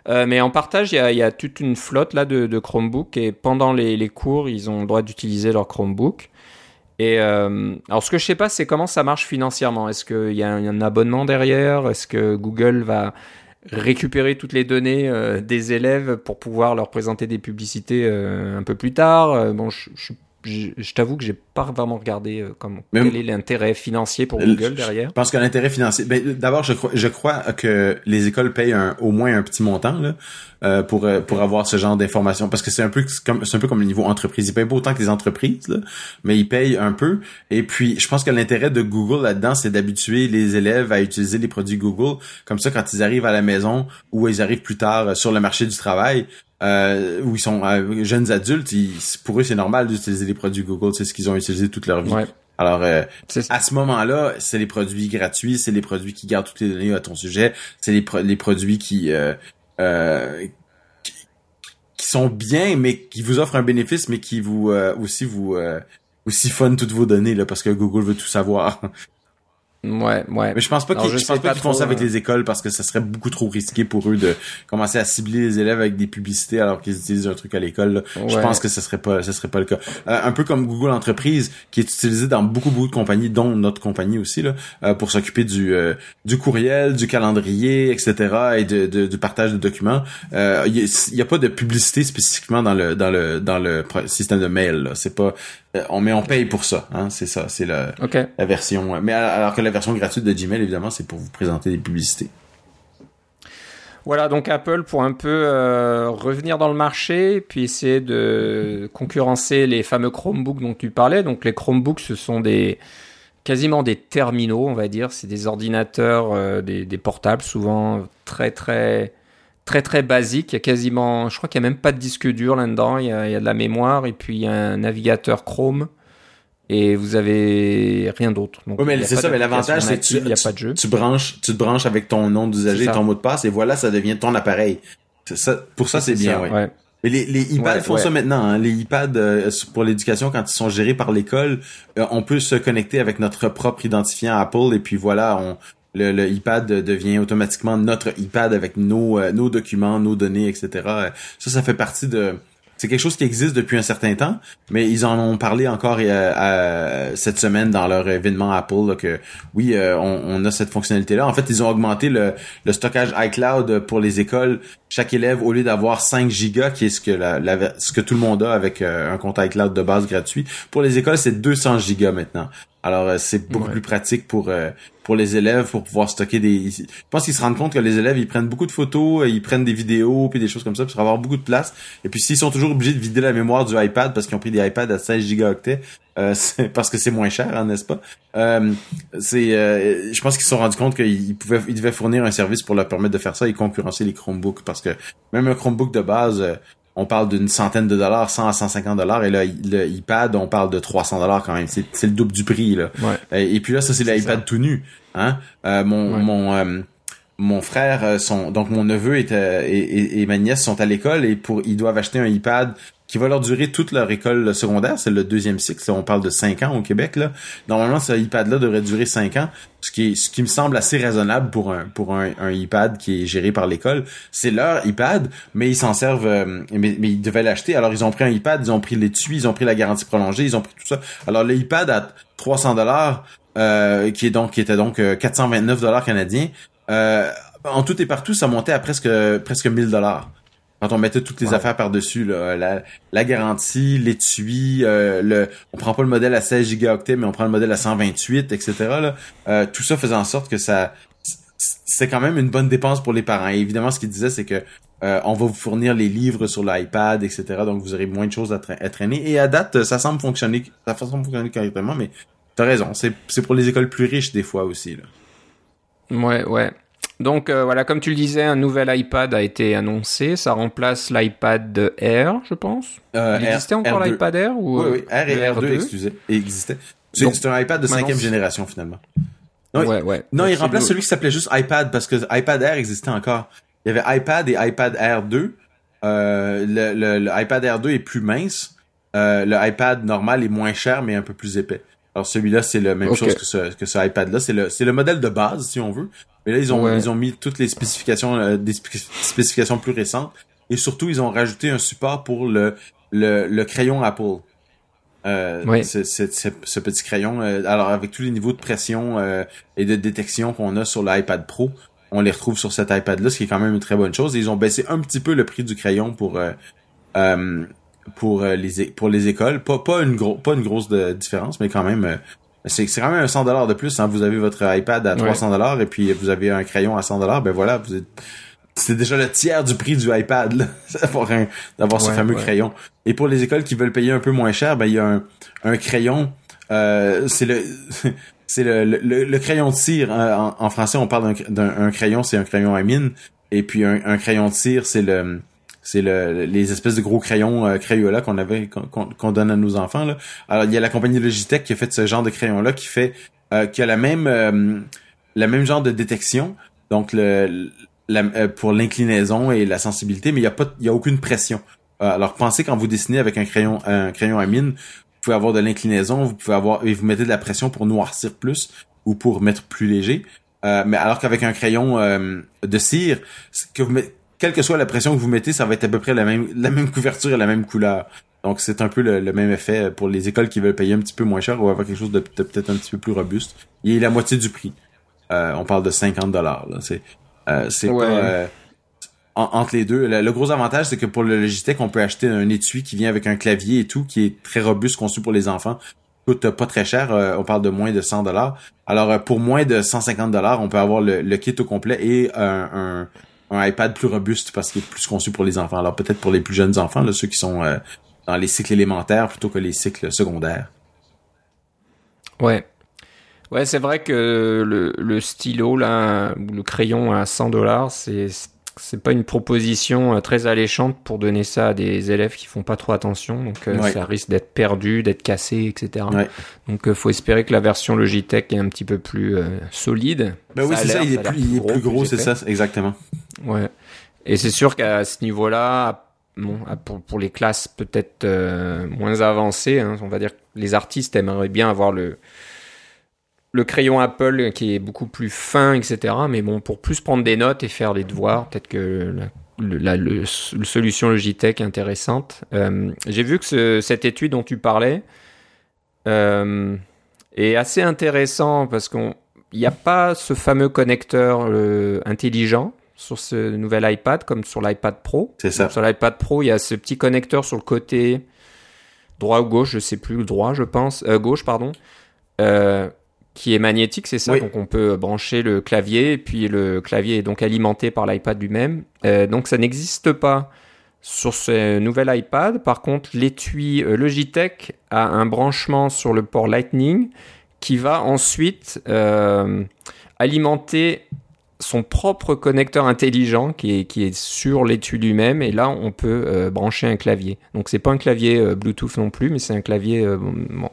Euh, mais en partage, il y a, y a, toute une flotte là de, de Chromebook et pendant les, les, cours, ils ont le droit d'utiliser leur Chromebook. Et euh, alors, ce que je sais pas, c'est comment ça marche financièrement. Est-ce qu'il y, a un abonnement derrière? Est-ce que Google va récupérer toutes les données euh, des élèves pour pouvoir leur présenter des publicités un peu plus tard? Bon, je, je suis je, t'avoue que j'ai pas vraiment regardé euh, comme, quel est l'intérêt financier pour Google derrière. Je pense que l'intérêt financier, ben, d'abord je crois, je crois que les écoles payent un, au moins un petit montant là, euh, pour euh, pour avoir ce genre d'informations parce que c'est un peu comme c'est un peu comme le niveau entreprise. Ils payent pas autant que les entreprises là, mais ils payent un peu. Et puis je pense que l'intérêt de Google là-dedans, c'est d'habituer les élèves à utiliser les produits Google. Comme ça, quand ils arrivent à la maison ou ils arrivent plus tard sur le marché du travail, euh, où ils sont euh, jeunes adultes, pour eux c'est normal d'utiliser les produits Google, c'est ce qu'ils ont utilisé toute leur vie. Alors euh, à ce moment-là, c'est les produits gratuits, c'est les produits qui gardent toutes les données à ton sujet, c'est les, les produits qui, qui, sont bien, mais qui vous offrent un bénéfice, mais qui vous aussi vous aussi fun toutes vos données là, parce que Google veut tout savoir. Ouais, ouais. Mais je pense pas qu'ils, qu'ils font ça avec les écoles parce que ça serait beaucoup trop risqué pour eux de commencer à cibler les élèves avec des publicités alors qu'ils utilisent un truc à l'école. Je pense que ce serait pas, ce serait pas le cas. Euh, un peu comme Google Entreprise qui est utilisé dans beaucoup beaucoup de compagnies, dont notre compagnie aussi là, euh, pour s'occuper du euh, du courriel, du calendrier, etc. et de, de du partage de documents. Il y, a pas de publicité spécifiquement dans le dans le dans le système de mail. C'est pas euh, on, mais on paye pour ça, hein, c'est ça, c'est la, la version. Mais alors que la version gratuite de Gmail, évidemment, c'est pour vous présenter des publicités. Voilà, donc Apple pour un peu euh, revenir dans le marché, puis essayer de concurrencer les fameux Chromebooks dont tu parlais. Donc les Chromebooks, ce sont des quasiment des terminaux, on va dire. C'est des ordinateurs, euh, des, des, portables, souvent très très très très basique. Il y a quasiment, je crois qu'il n'y a même pas de disque dur là-dedans. Il, y a, de la mémoire et puis il y a un navigateur Chrome. Et vous avez rien d'autre. Oui, mais c'est ça, mais l'avantage, c'est que tu, y a pas de jeu. tu branches, tu te branches avec ton nom d'usager et ton mot de passe, et voilà, ça devient ton appareil. Ça, pour ça, c'est bien, ouais. Mais les, les iPads font ça maintenant. Hein. Les iPads euh, pour l'éducation, quand ils sont gérés par l'école, euh, on peut se connecter avec notre propre identifiant Apple et puis voilà, on, le, le, iPad devient automatiquement notre iPad avec nos, euh, nos documents, nos données, etc. Ça, ça fait partie de c'est quelque chose qui existe depuis un certain temps, mais ils en ont parlé encore euh, cette semaine dans leur événement Apple que oui, euh, on, a cette fonctionnalité-là. En fait, ils ont augmenté le, stockage iCloud pour les écoles. Chaque élève, au lieu d'avoir 5 gigas, qui est ce que la, ce que tout le monde a avec euh, un compte iCloud de base gratuit, pour les écoles, c'est 200 gigas maintenant. Alors euh, c'est beaucoup plus pratique pour euh, pour les élèves pour pouvoir stocker des. Je pense qu'ils se rendent compte que les élèves ils prennent beaucoup de photos, ils prennent des vidéos puis des choses comme ça pour avoir beaucoup de place. Et puis s'ils sont toujours obligés de vider la mémoire du iPad parce qu'ils ont pris des iPads à 16 gigaoctets, euh, parce que c'est moins cher, hein, n'est-ce pas? Euh, C'est, euh, je pense qu'ils se sont rendus compte qu'ils pouvaient, ils devaient fournir un service pour leur permettre de faire ça et concurrencer les Chromebooks parce que même un Chromebook de base on parle d'une centaine de dollars, 100 à 150 dollars, et là, le iPad, on parle de 300 dollars quand même. C'est le double du prix, là. Et, puis là, ça, c'est l'iPad tout nu. Hein? Euh, mon mon euh, mon frère, euh, son, donc mon neveu et, et, et, ma nièce sont à l'école et pour ils doivent acheter un iPad qui va leur durer toute leur école secondaire. C'est le deuxième cycle. On parle de 5 ans au Québec. Là. Normalement, ce iPad-là devrait durer 5 ans, ce qui, ce qui me semble assez raisonnable pour un, pour un, un iPad qui est géré par l'école. C'est leur iPad, mais ils s'en servent, euh, mais, mais, ils devaient l'acheter. Alors, ils ont pris un iPad, ils ont pris l'étui, ils ont pris la garantie prolongée, ils ont pris tout ça. Alors, l'iPad à 300 dollars, euh, qui est donc qui était donc 429 euh, dollars canadiens, euh, en tout et partout, ça montait à presque presque 1000 dollars quand on mettait toutes les affaires par-dessus, la, la garantie, l'étui, euh, le, on prend pas le modèle à 16 gigaoctets, mais on prend le modèle à 128, etc. Là, euh, tout ça faisait en sorte que ça, c'est quand même une bonne dépense pour les parents. Et évidemment, ce qu'il disait, c'est que euh, on va vous fournir les livres sur l'iPad, etc. Donc vous aurez moins de choses à, traîner. Et à date, ça semble fonctionner, ça semble fonctionner correctement, mais t'as raison, c'est pour les écoles plus riches des fois aussi. Là. Ouais, ouais. Donc euh, voilà, comme tu le disais, un nouvel iPad a été annoncé. Ça remplace l'iPad Air, je pense. Euh, Il existait encore l'iPad Air ou Oui, oui, R et R2, existaient. C'est un iPad de cinquième génération finalement. Non, ouais, ouais. Non, il remplace celui qui s'appelait juste iPad parce que iPad Air existait encore. Il y avait iPad et iPad Air 2. Euh, le, le, iPad Air 2 est plus mince. Euh, le iPad normal est moins cher mais un peu plus épais. Alors celui-là, c'est la même chose que ce, que ce iPad-là. C'est le, c'est le modèle de base, si on veut. Mais là, ils ont, ils ont mis toutes les spécifications, euh, des spécifications plus récentes. Et surtout, ils ont rajouté un support pour le, le, le crayon Apple. Euh, oui. ce, ce, petit crayon. Euh, alors, avec tous les niveaux de pression euh, et de détection qu'on a sur l'iPad Pro, on les retrouve sur cet iPad-là, ce qui est quand même une très bonne chose. Et ils ont baissé un petit peu le prix du crayon pour pour les pour les écoles. Pas pas une gros pas une grosse différence, mais quand même c'est quand même un 100 dollars de plus. Hein. Vous avez votre iPad à 300 dollars et puis vous avez un crayon à 100 dollars. Ben voilà, vous êtes c'est déjà le tiers du prix du iPad d'avoir d'avoir ce fameux crayon. Et pour les écoles qui veulent payer un peu moins cher, ben il y a un, un crayon. Euh, c'est le c'est le, le, crayon de cire. Hein. En, français, on parle d'un crayon, c'est un crayon à mine. Et puis un, un crayon de cire, c'est le c'est le, les espèces de gros crayons euh, Crayola qu'on avait qu'on donne à nos enfants. Là. Alors il y a la compagnie Logitech qui a fait ce genre de crayon là qui fait euh, qui a la même euh, la même genre de détection. Donc le euh, pour l'inclinaison et la sensibilité, mais il y a pas il y a aucune pression. alors pensez quand vous dessinez avec un crayon un crayon à mine, vous pouvez avoir de l'inclinaison, vous pouvez avoir et vous mettez de la pression pour noircir plus ou pour mettre plus léger. mais alors qu'avec un crayon de cire, que vous mettez quelle que soit la pression que vous mettez, ça va être à peu près la même, la même couverture et la même couleur. Donc c'est un peu le, même effet pour les écoles qui veulent payer un petit peu moins cher ou avoir quelque chose de, peut-être un petit peu plus robuste. Il est la moitié du prix. Euh, on parle de 50 dollars. C'est euh, c'est pas euh, entre les deux. Le, gros avantage c'est que pour le Logitech, on peut acheter un étui qui vient avec un clavier et tout, qui est très robuste, conçu pour les enfants. Coûte pas très cher. on parle de moins de 100 dollars. Alors pour moins de 150 dollars, on peut avoir le, kit au complet et un un iPad plus robuste parce qu'il est plus conçu pour les enfants. Alors peut-être pour les plus jeunes enfants, ceux qui sont euh, dans les cycles élémentaires plutôt que les cycles secondaires. Ouais. Ouais, c'est vrai que le, stylo, là, le crayon à 100 dollars, c'est c'est pas une proposition euh, très alléchante pour donner ça à des élèves qui font pas trop attention, donc euh, ça risque d'être perdu, d'être cassé, etc. Donc il euh, faut espérer que la version Logitech est un petit peu plus solide. Ben oui, c'est ça, il est, plus, gros, c'est ça, exactement. Ouais. Et c'est sûr qu'à ce niveau-là, bon, pour, pour les classes peut-être moins avancées, hein, on va dire que les artistes aimeraient bien avoir le le crayon Apple qui est beaucoup plus fin, etc. Mais bon, pour plus prendre des notes et faire les devoirs, peut-être que la, solution Logitech intéressante. J'ai vu que cette étude dont tu parlais est assez intéressant parce qu'il n'y a pas ce fameux connecteur intelligent sur ce nouvel iPad comme sur l'iPad Pro. C'est ça. sur l'iPad Pro, il y a ce petit connecteur sur le côté droit ou gauche, je sais plus, le droit, je pense, euh, gauche, pardon, euh, qui est magnétique, c'est ça. Donc on peut brancher le clavier, et puis le clavier est donc alimenté par l'iPad lui-même. Euh, donc ça n'existe pas sur ce nouvel iPad. Par contre, l'étui Logitech a un branchement sur le port Lightning qui va ensuite alimenter son propre connecteur intelligent qui est, qui est sur l'étui lui-même et là on peut euh, brancher un clavier. Donc c'est pas un clavier euh, Bluetooth non plus mais c'est un clavier euh, bon.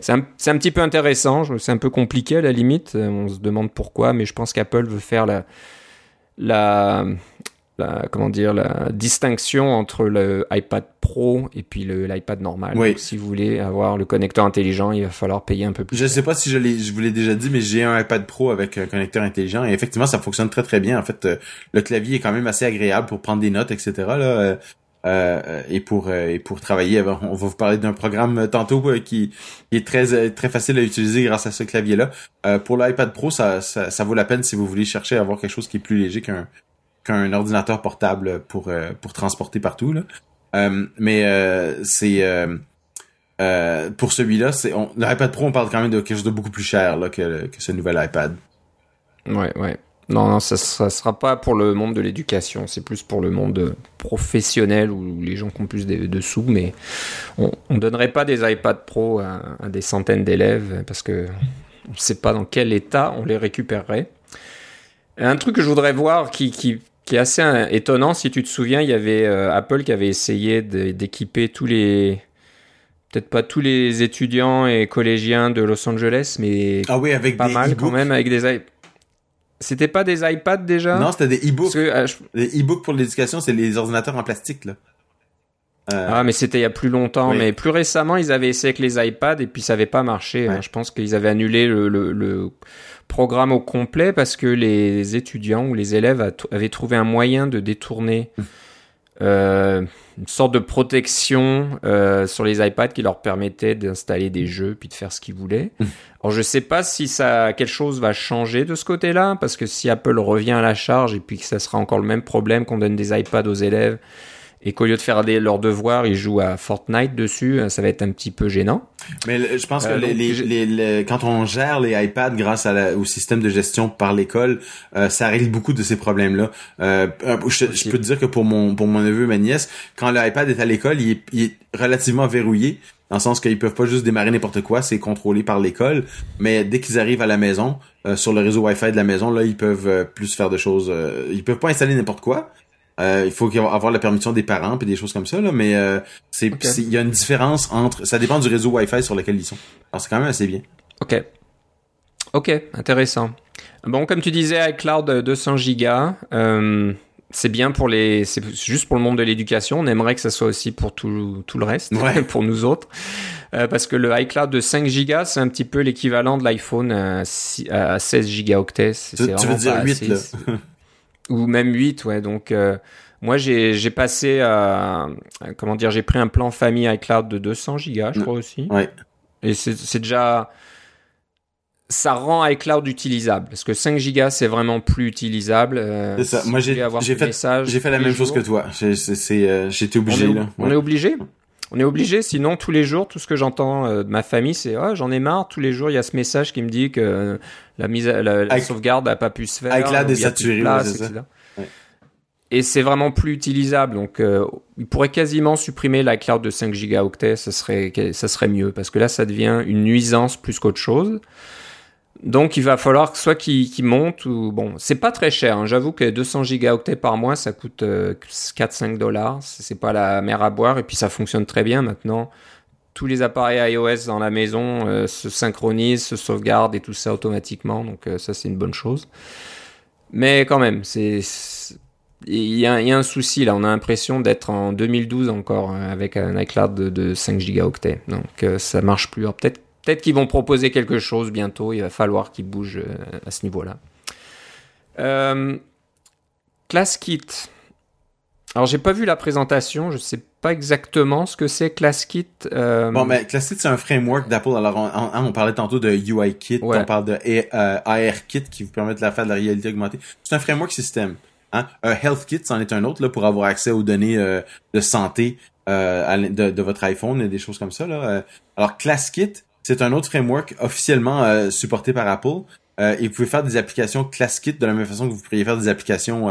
C'est un, un, petit peu intéressant, c'est un peu compliqué à la limite, on se demande pourquoi mais je pense qu'Apple veut faire la la la, comment dire, la distinction entre le iPad Pro et puis l'iPad normal. Oui. si vous voulez avoir le connecteur intelligent, il va falloir payer un peu plus. Je ne sais pas si je, je vous l'ai déjà dit, mais j'ai un iPad Pro avec un connecteur intelligent et effectivement, ça fonctionne très très bien. En fait, euh, le clavier est quand même assez agréable pour prendre des notes, etc. Là, euh, euh, et pour et pour travailler. On va vous parler d'un programme tantôt qui, est très très facile à utiliser grâce à ce clavier là. pour l'iPad Pro, ça, ça, ça vaut la peine si vous voulez chercher à avoir quelque chose qui est plus léger qu'un qu'un ordinateur portable pour euh, pour transporter partout là. Euh, mais euh, c'est pour celui-là, c'est l'iPad Pro, on parle quand même de quelque chose de beaucoup plus cher là, que, que ce nouvel iPad. Ouais, ouais. Non, non, ça, ça sera pas pour le monde de l'éducation, c'est plus pour le monde professionnel où les gens qui ont plus de, sous, mais on, on donnerait pas des iPad Pro à, à des centaines d'élèves parce que on ne sait pas dans quel état on les récupérerait. Un truc que je voudrais voir qui, qui qui est assez étonnant. Si tu te souviens, il y avait euh, Apple qui avait essayé d'équiper tous les, peut-être pas tous les étudiants et collégiens de Los Angeles, mais ah oui, avec pas mal quand même avec des C'était pas des iPads déjà? Non, c'était des e-books. Euh, les e-books pour l'éducation, c'est les ordinateurs en plastique là. Euh, ah, mais c'était il y a plus longtemps. Mais plus récemment, ils avaient essayé avec les iPads et puis ça avait pas marché. Hein. Je pense qu'ils avaient annulé le, le, programme au complet parce que les étudiants ou les élèves avaient trouvé un moyen de détourner hum. Une sorte de protection euh, sur les iPads qui leur permettait d'installer des jeux puis de faire ce qu'ils voulaient. Hum. Alors je sais pas si ça quelque chose va changer de ce côté-là parce que si Apple revient à la charge et puis que ça sera encore le même problème qu'on donne des iPads aux élèves et qu'au lieu de faire des, leurs devoirs, ils jouent à Fortnite dessus, euh, ça va être un petit peu gênant. Mais je pense que euh, les, les, les, quand on gère les iPads grâce à au système de gestion par l'école, euh, ça règle beaucoup de ces problèmes-là. Euh, je, peux te dire que pour mon pour mon neveu ma nièce, quand l'iPad est à l'école, il, il, est relativement verrouillé dans le sens qu'ils peuvent pas juste démarrer n'importe quoi, c'est contrôlé par l'école. Mais dès qu'ils arrivent à la maison, sur le réseau Wi-Fi de la maison, là, ils peuvent plus faire de choses. ils peuvent pas installer n'importe quoi, euh, il faut avoir la permission des parents et des choses comme ça là, mais euh, c'est il y a une différence entre ça dépend du réseau Wi-Fi sur lequel ils sont. Alors c'est quand même assez bien. OK. OK, intéressant. Bon, comme tu disais iCloud 200 gigas, euh, c'est bien pour les c'est juste pour le monde de l'éducation, on aimerait que ça soit aussi pour tout, tout le reste pour nous autres. Euh, parce que le iCloud de 5 gigas, c'est un petit peu l'équivalent de l'iPhone à, 16 gigaoctets. Tu, tu veux dire 8 là ou même 8, ouais. Donc, euh, moi, j'ai passé à, comment dire, j'ai pris un plan famille iCloud de 200 gigas, je crois aussi. Ouais. Et c'est déjà, ça rend iCloud utilisable. Parce que 5 gigas, c'est vraiment plus utilisable. Euh, c'est ça. Moi, j'ai fait, j'ai fait la même chose que toi. Euh, j'étais obligé, on là. On est obligé? On est obligé, sinon tous les jours, tout ce que j'entends euh, de ma famille, c'est oh, j'en ai marre. Tous les jours, il y a ce message qui me dit que la mise, la, sauvegarde n'a pas pu se faire. Avec la désaturée. Et c'est vraiment plus utilisable. Donc, euh, il pourrait quasiment supprimer la cloud de 5 gigaoctets. Ça serait, ça serait mieux parce que là, ça devient une nuisance plus qu'autre chose. Donc il va falloir soit qu'il monte ou bon, c'est pas très cher. Hein. J'avoue que 200 gigaoctets par mois, ça coûte 4-5 euh, dollars. C'est pas la mer à boire et puis ça fonctionne très bien maintenant. Tous les appareils iOS dans la maison euh, se synchronisent, se sauvegardent et tout ça automatiquement. Donc euh, ça c'est une bonne chose. Mais quand même, c'est il y, a, un souci là. On a l'impression d'être en 2012 encore avec un iCloud de, de 5 gigaoctets. Donc ça marche plus. Peut-être Peut-être qu'ils vont proposer quelque chose bientôt. Il va falloir qu'ils bougent euh, à ce niveau-là. Euh, ClassKit. alors j'ai pas vu la présentation, je sais pas exactement ce que c'est ClassKit. Euh... Bon, mais ClassKit c'est un framework d'Apple. Alors on, on, parlait tantôt de UIKit, on parle de euh, ARKit qui vous permet de faire de la réalité augmentée. C'est un framework système. Hein? Un HealthKit, c'en est un autre là pour avoir accès aux données euh, de santé de, de, votre iPhone et des choses comme ça. Là. Alors ClassKit, c'est un autre framework officiellement supporté par Apple. et vous pouvez faire des applications ClassKit de la même façon que vous pourriez faire des applications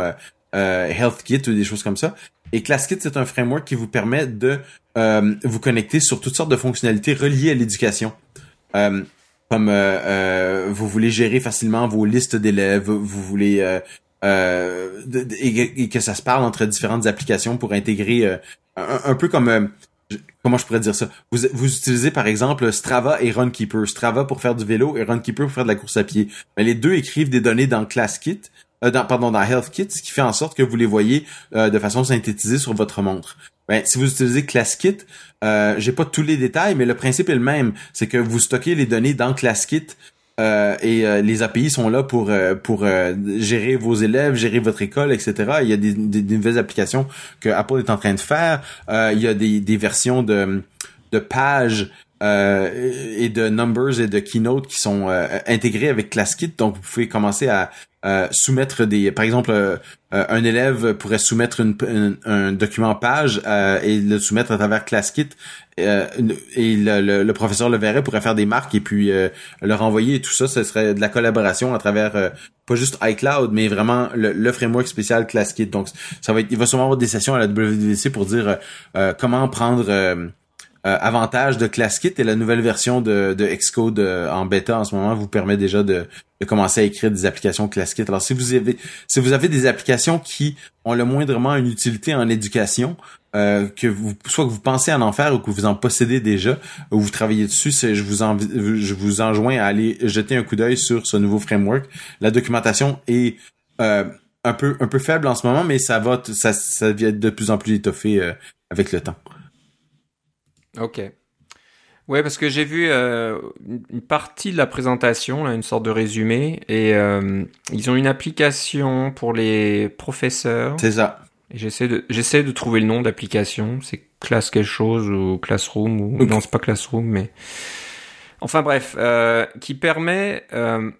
euh, HealthKit ou des choses comme ça. Et ClassKit, c'est un framework qui vous permet de euh, vous connecter sur toutes sortes de fonctionnalités reliées à l'éducation. Euh, comme euh, vous voulez gérer facilement vos listes d'élèves, vous voulez et, que ça se parle entre différentes applications pour intégrer un, peu comme comment je pourrais dire ça? Vous, vous utilisez par exemple Strava et Runkeeper. Strava pour faire du vélo et Runkeeper pour faire de la course à pied. Mais les deux écrivent des données dans ClassKit euh, pardon, dans HealthKit, ce qui fait en sorte que vous les voyez euh, de façon synthétisée sur votre montre. Ben, si vous utilisez ClassKit, euh, j'ai pas tous les détails, mais le principe est le même. C'est que vous stockez les données dans ClassKit euh, et euh, les API sont là pour pour gérer vos élèves, gérer votre école, etc. Il y a des, des, nouvelles applications que Apple est en train de faire. il y a des, des versions de de pages et de numbers et de keynote qui sont intégrés avec ClassKit. Donc vous pouvez commencer à euh, soumettre des, par exemple, euh, euh, un élève pourrait soumettre une, un document page et le soumettre à travers ClassKit et le, le, professeur le verrait, pourrait faire des marques et puis le renvoyer et tout ça, ce serait de la collaboration à travers pas juste iCloud, mais vraiment le, framework spécial ClassKit. Donc, ça va être, il va sûrement avoir des sessions à la WWDC pour dire comment prendre euh, avantage de ClassKit et la nouvelle version de, de Xcode euh, en bêta en ce moment vous permet déjà de, commencer à écrire des applications ClassKit. Alors si vous avez si vous avez des applications qui ont le moindrement une utilité en éducation, euh, que vous soit que vous pensez en en faire ou que vous en possédez déjà ou vous travaillez dessus, je vous je vous enjoins à aller jeter un coup d'œil sur ce nouveau framework. La documentation est euh, un peu un peu faible en ce moment, mais ça va ça ça vient de plus en plus étoffé avec le temps. Ok. Ouais, parce que j'ai vu euh, une partie de la présentation, là, une sorte de résumé, et euh, ils ont une application pour les professeurs. C'est ça. J'essaie de, j'essaie de trouver le nom d'application. C'est Class quelque chose ou Classroom ou non, c'est pas Classroom, mais enfin bref, euh, qui permet euh,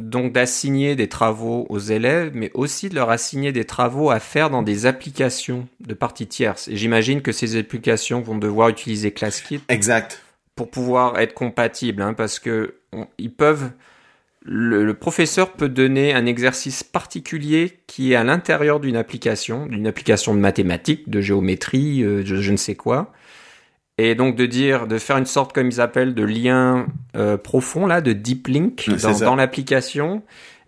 donc d'assigner des travaux aux élèves, mais aussi de leur assigner des travaux à faire dans des applications de parties tierces. Et j'imagine que ces applications vont devoir utiliser ClassKit. Exact. Pour pouvoir être compatibles, hein, parce que ils peuvent. Le, professeur peut donner un exercice particulier qui est à l'intérieur d'une application, d'une application de mathématiques, de géométrie, euh, je ne sais quoi et donc de dire, de faire une sorte, comme ils appellent, de lien euh, profond, là, de deep link dans, l'application.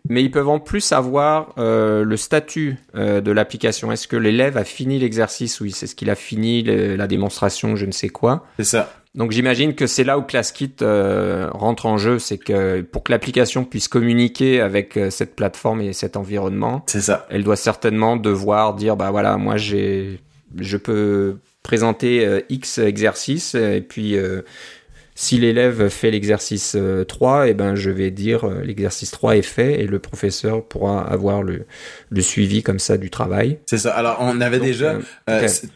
Mais ils peuvent en plus avoir euh, le statut euh, de l'application. Est-ce que l'élève a fini l'exercice? Oui, c'est ce qu'il a fini, la démonstration, je ne sais quoi. C'est ça. Donc j'imagine que c'est là où ClassKit rentre en jeu, c'est que pour que l'application puisse communiquer avec cette plateforme et cet environnement, c'est ça. Elle doit certainement devoir dire bah voilà, moi j'ai je peux présenter euh, X exercices et puis euh, si l'élève fait l'exercice 3, et eh ben je vais dire euh, l'exercice 3 est fait et le professeur pourra avoir le, le suivi comme ça du travail. C'est ça. Alors on avait déjà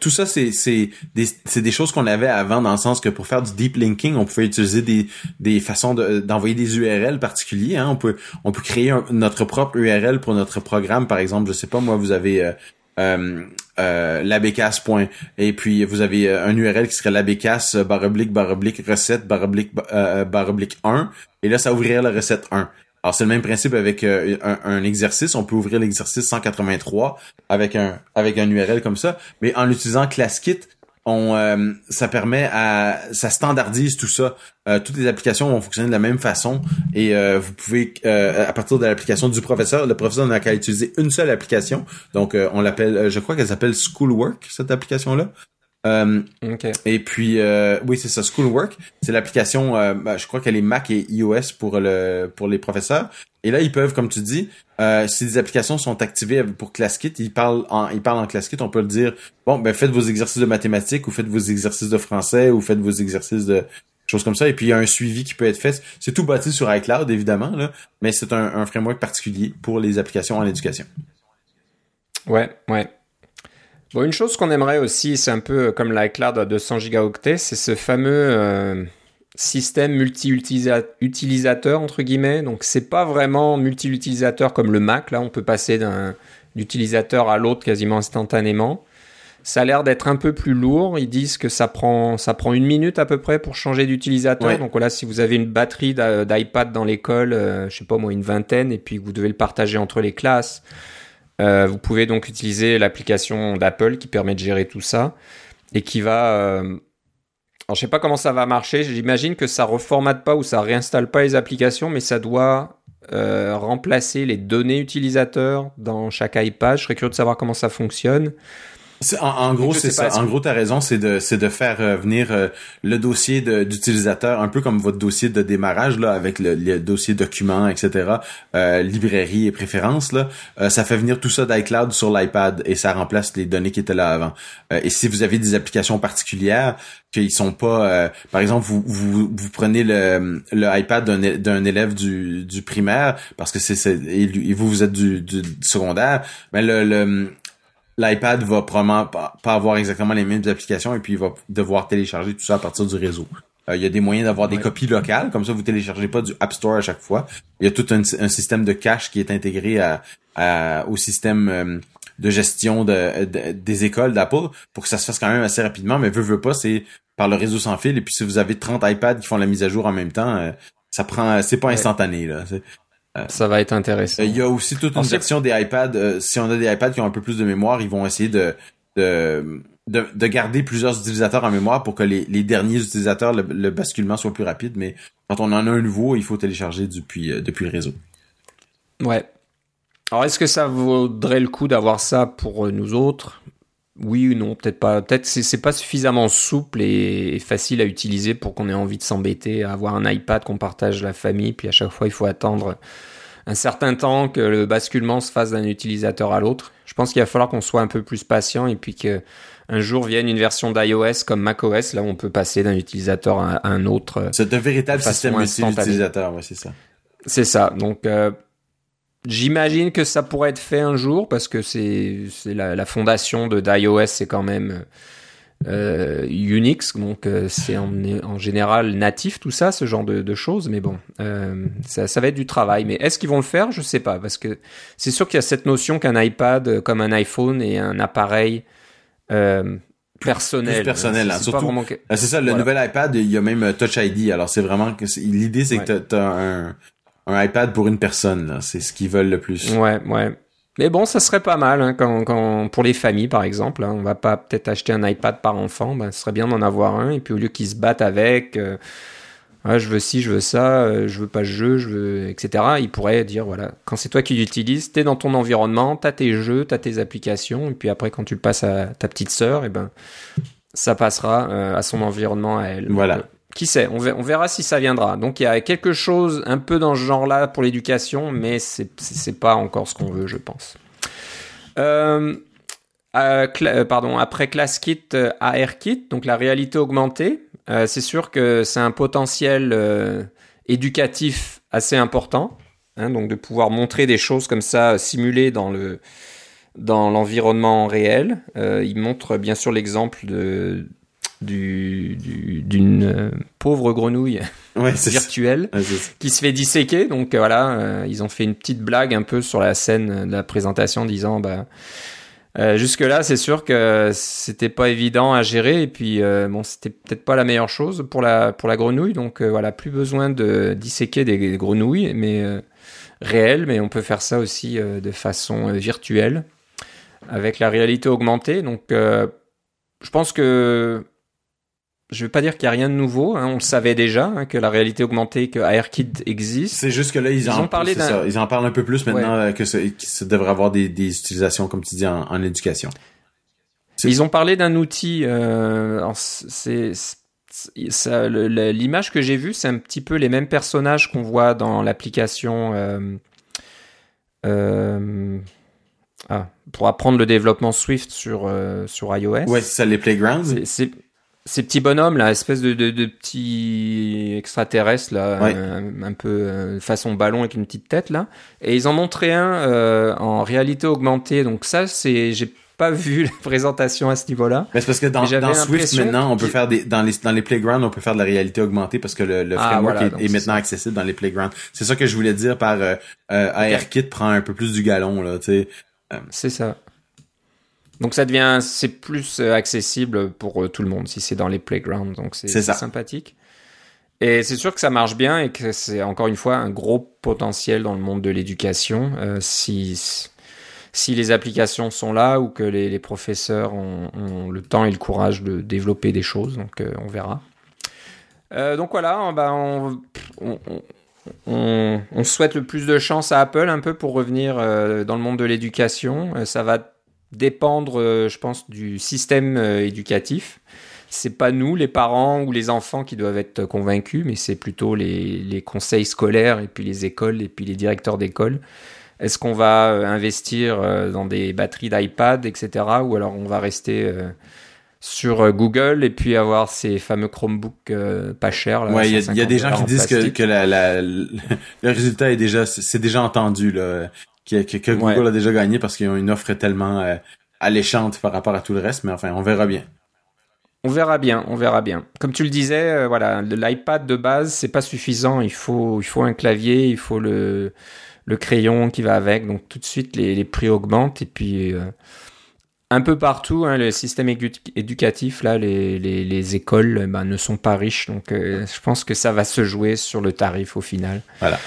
tout ça c'est c'est des c'est des choses qu'on avait avant dans le sens que pour faire du deep linking, on pouvait utiliser des des façons d'envoyer des URL particuliers hein. On peut on peut créer notre propre URL pour notre programme par exemple, je sais pas moi vous avez euh, euh, labécasse. Et puis vous avez euh, un URL qui serait labécasse baroblique baroblique recette baroblique euh, baroblique 1 et là ça ouvrirait la recette 1. Alors c'est le même principe avec un, un, exercice, on peut ouvrir l'exercice 183 avec un avec un URL comme ça, mais en utilisant ClassKit, on, euh, ça permet à, ça standardise tout ça. Euh, toutes les applications vont fonctionner de la même façon et euh, vous pouvez, à partir de l'application du professeur, le professeur n'a qu'à utiliser une seule application. Donc, on l'appelle, je crois qu'elle s'appelle Schoolwork cette application-là. Et puis, oui, c'est ça, Schoolwork. C'est l'application, ben, je crois qu'elle est Mac et iOS pour le pour les professeurs. Et là, ils peuvent, comme tu dis, euh, si des applications sont activées pour ClassKit, ils parlent en, ils parlent en ClassKit, on peut le dire, bon, ben faites vos exercices de mathématiques ou faites vos exercices de français ou faites vos exercices de choses comme ça. Et puis, il y a un suivi qui peut être fait. C'est tout bâti sur iCloud, évidemment, là, mais c'est un, framework particulier pour les applications en éducation. Ouais, ouais. Bon, une chose qu'on aimerait aussi, c'est un peu comme l'iCloud à 200 gigaoctets, c'est ce fameux euh, système multi-utilisateur entre guillemets. Donc c'est pas vraiment multi-utilisateur comme le Mac. Là, on peut passer d'un utilisateur à l'autre quasiment instantanément. Ça a l'air d'être un peu plus lourd. Ils disent que ça prend, ça prend une minute à peu près pour changer d'utilisateur. Donc voilà, si vous avez une batterie d'iPad dans l'école, euh, je sais pas moi, une vingtaine, et puis vous devez le partager entre les classes, euh, vous pouvez donc utiliser l'application d'Apple qui permet de gérer tout ça et qui va. Euh... Alors je sais pas comment ça va marcher. J'imagine que ça reformate pas ou ça réinstalle pas les applications, mais ça doit euh, remplacer les données utilisateurs dans chaque iPad. Je serais curieux de savoir comment ça fonctionne. En, en, gros, c'est ça. En gros, t'as raison, c'est de c'est de faire euh, venir euh, le dossier d'utilisateur, un peu comme votre dossier de démarrage là, avec le, dossier documents, etc. Euh, librairie et préférences là. Euh, ça fait venir tout ça d'iCloud sur l'iPad et ça remplace les données qui étaient là avant. et si vous avez des applications particulières qu'ils sont pas, par exemple, vous vous, vous prenez le, le iPad d'un élève du, du primaire parce que c'est et, vous vous êtes du, du, secondaire, mais le, le l'iPad va probablement pas, avoir exactement les mêmes applications et puis il va devoir télécharger tout ça à partir du réseau. Euh, il y a des moyens d'avoir des copies locales, comme ça vous téléchargez pas du App Store à chaque fois. Il y a tout un, système de cache qui est intégré à, au système euh, de gestion de, des écoles d'Apple pour que ça se fasse quand même assez rapidement, mais veut veut pas, c'est par le réseau sans fil. Et puis si vous avez 30 iPads qui font la mise à jour en même temps, euh, ça prend c'est pas instantané là. Euh, ça va être intéressant. Il y a aussi toute une section des iPads. Euh, si on a des iPads qui ont un peu plus de mémoire, ils vont essayer de de, de, garder plusieurs utilisateurs en mémoire pour que les, les derniers utilisateurs, le, basculement soit plus rapide. Mais quand on en a un nouveau, il faut télécharger depuis, euh, depuis le réseau. Ouais. Alors, est-ce que ça vaudrait le coup d'avoir ça pour nous autres? Oui ou non, peut-être pas. Peut-être c'est c'est pas suffisamment souple et, facile à utiliser pour qu'on ait envie de s'embêter à avoir un iPad qu'on partage la famille, puis à chaque fois il faut attendre un certain temps que le basculement se fasse d'un utilisateur à l'autre. Je pense qu'il va falloir qu'on soit un peu plus patient et puis que un jour vienne une version d'iOS comme macOS, là où on peut passer d'un utilisateur à, un autre. C'est un véritable système multi-utilisateur, ouais, c'est ça. C'est ça. Donc euh, J'imagine que ça pourrait être fait un jour parce que c'est la, la, fondation de d'iOS, c'est quand même euh, Unix, donc euh, c'est en, en, général natif tout ça, ce genre de, de choses. Mais bon, euh, ça, ça, va être du travail. Mais est-ce qu'ils vont le faire? Je sais pas parce que c'est sûr qu'il y a cette notion qu'un iPad, comme un iPhone, est un appareil personnel. Plus personnel, hein, surtout. C'est ça, le nouvel iPad, il y a même Touch ID. Alors c'est vraiment que l'idée, c'est que tu as un un iPad pour une personne, c'est ce qu'ils veulent le plus. Ouais, ouais. Mais bon, ça serait pas mal hein, quand, quand, pour les familles, par exemple. Hein, on va pas peut-être acheter un iPad par enfant. Ben, ce serait bien d'en avoir un. Et puis au lieu qu'ils se battent avec, euh, je veux ci, je veux ça, euh, je veux pas ce jeu, je veux, etc. Ils pourraient dire voilà, quand c'est toi qui l'utilises, t'es dans ton environnement, t'as tes jeux, t'as tes applications. Et puis après, quand tu le passes à ta petite sœur, et eh ben ça passera euh, à son environnement à elle. Voilà qui sait, on verra, si ça viendra. Donc il y a quelque chose un peu dans ce genre-là pour l'éducation, mais c'est pas encore ce qu'on veut, je pense. Euh, euh, pardon, après ClassKit, euh, ARKit, donc la réalité augmentée, c'est sûr que c'est un potentiel éducatif assez important, hein, donc de pouvoir montrer des choses comme ça simulées dans le dans l'environnement réel. il montre bien sûr l'exemple de d'une euh, pauvre grenouille virtuelle qui se fait disséquer. Donc euh, voilà, euh, ils ont fait une petite blague un peu sur la scène de la présentation, disant bah jusque là c'est sûr que c'était pas évident à gérer et puis bon c'était peut-être pas la meilleure chose pour la pour la grenouille. Donc voilà, plus besoin de disséquer des, grenouilles, mais réelles, mais on peut faire ça aussi de façon virtuelle avec la réalité augmentée. Donc je pense que je veux pas dire qu'il y a rien de nouveau, hein, on le savait déjà hein, que la réalité augmentée, que ARKit existe. C'est juste que là ils, en, ont parlé ils en parlent un peu plus maintenant euh, que ça, devrait avoir des, utilisations comme tu dis en, éducation. Ils ont parlé d'un outil. Euh, c'est l'image que j'ai vue, c'est un petit peu les mêmes personnages qu'on voit dans l'application. Euh, euh, ah, pour apprendre le développement Swift sur sur iOS. Ouais, c'est ça les playgrounds. Ces petits bonhommes là, espèce de, de, de petits extraterrestres là, euh, un, peu euh, façon ballon avec une petite tête là, et ils en montraient un euh, en réalité augmentée. Donc ça, c'est j'ai pas vu la présentation à ce niveau-là. Mais c'est parce que dans, dans Swift maintenant, on peut faire des dans les dans les playgrounds, on peut faire de la réalité augmentée parce que le, le ah, framework est, maintenant accessible dans les playgrounds. C'est ça que je voulais dire par euh, euh ARKit prend un peu plus du galon là, tu sais. C'est ça. Donc ça devient c'est plus euh, accessible pour tout le monde si c'est dans les playgrounds. Donc c'est sympathique. Et c'est sûr que ça marche bien et que c'est encore une fois un gros potentiel dans le monde de l'éducation. Euh, si, si les applications sont là ou que les, les professeurs ont, ont, le temps et le courage de développer des choses, donc euh, on verra. Euh, donc voilà, bah on, on, on, on, souhaite le plus de chance à Apple un peu pour revenir euh, dans le monde de l'éducation. Euh, ça va dépendre, je pense, du système éducatif c'est pas nous, les parents ou les enfants, qui doivent être convaincus, mais c'est plutôt les, les, conseils scolaires et puis les écoles et puis les directeurs d'école. Est-ce qu'on va euh, investir euh, dans des batteries d'iPad, etc., ou alors on va rester euh, sur Google et puis avoir ces fameux Chromebooks pas chers. ouais, il y, a des gens qui disent que, que la, la, le résultat est déjà, c'est déjà entendu là, que, que, Google a déjà gagné parce qu'ils ont une offre tellement alléchante par rapport à tout le reste, mais enfin, on verra bien. On verra bien, on verra bien. Comme tu le disais, euh, voilà, l'iPad de base, c'est pas suffisant. Il faut, il faut un clavier, il faut le, le crayon qui va avec. Donc tout de suite, les, les prix augmentent. Et puis, euh, un peu partout, hein, le système éducatif, là, les, les, les écoles ben, ne sont pas riches. Donc euh, je pense que ça va se jouer sur le tarif au final. Voilà.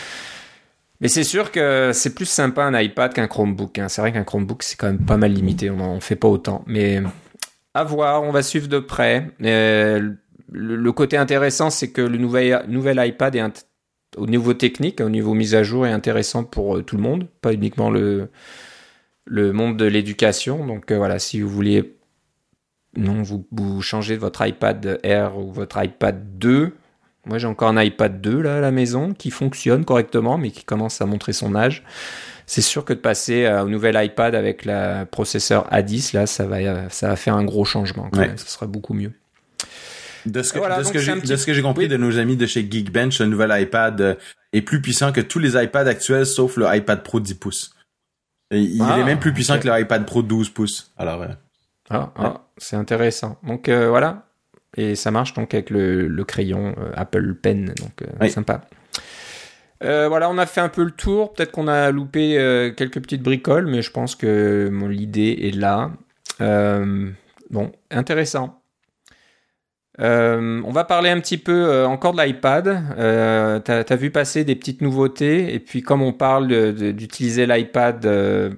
Mais c'est sûr que c'est plus sympa un iPad qu'un Chromebook. Hein. C'est vrai qu'un Chromebook, c'est quand même pas mal limité. On en fait pas autant. Mais à voir, on va suivre de près. Euh, le, côté intéressant, c'est que le nouvel, iPad est au niveau technique, au niveau mise à jour, est intéressant pour euh, tout le monde, pas uniquement le, le monde de l'éducation. Donc euh, voilà, si vous voulez, non, vous, vous changez votre iPad Air ou votre iPad 2. Moi, j'ai encore un iPad 2 là à la maison qui fonctionne correctement, mais qui commence à montrer son âge c'est sûr que de passer euh, au nouvel iPad avec le processeur A10, là, ça va, euh, ça va faire un gros changement. Quand Ça sera beaucoup mieux. De ce que, j'ai compris de nos amis de chez Geekbench, le nouvel iPad euh, est plus puissant que tous les iPads actuels sauf le iPad Pro 10 pouces. il ah, est même plus puissant que le iPad Pro 12 pouces. Alors, ah, ah, c'est intéressant. Donc voilà, et ça marche donc avec le, crayon Apple Pen, donc sympa. Euh, voilà, on a fait un peu le tour. Peut-être qu'on a loupé euh, quelques petites bricoles, mais je pense que l'idée est là. Euh, bon, intéressant. on va parler un petit peu encore de l'iPad. T'as as vu passer des petites nouveautés, et puis comme on parle d'utiliser l'iPad,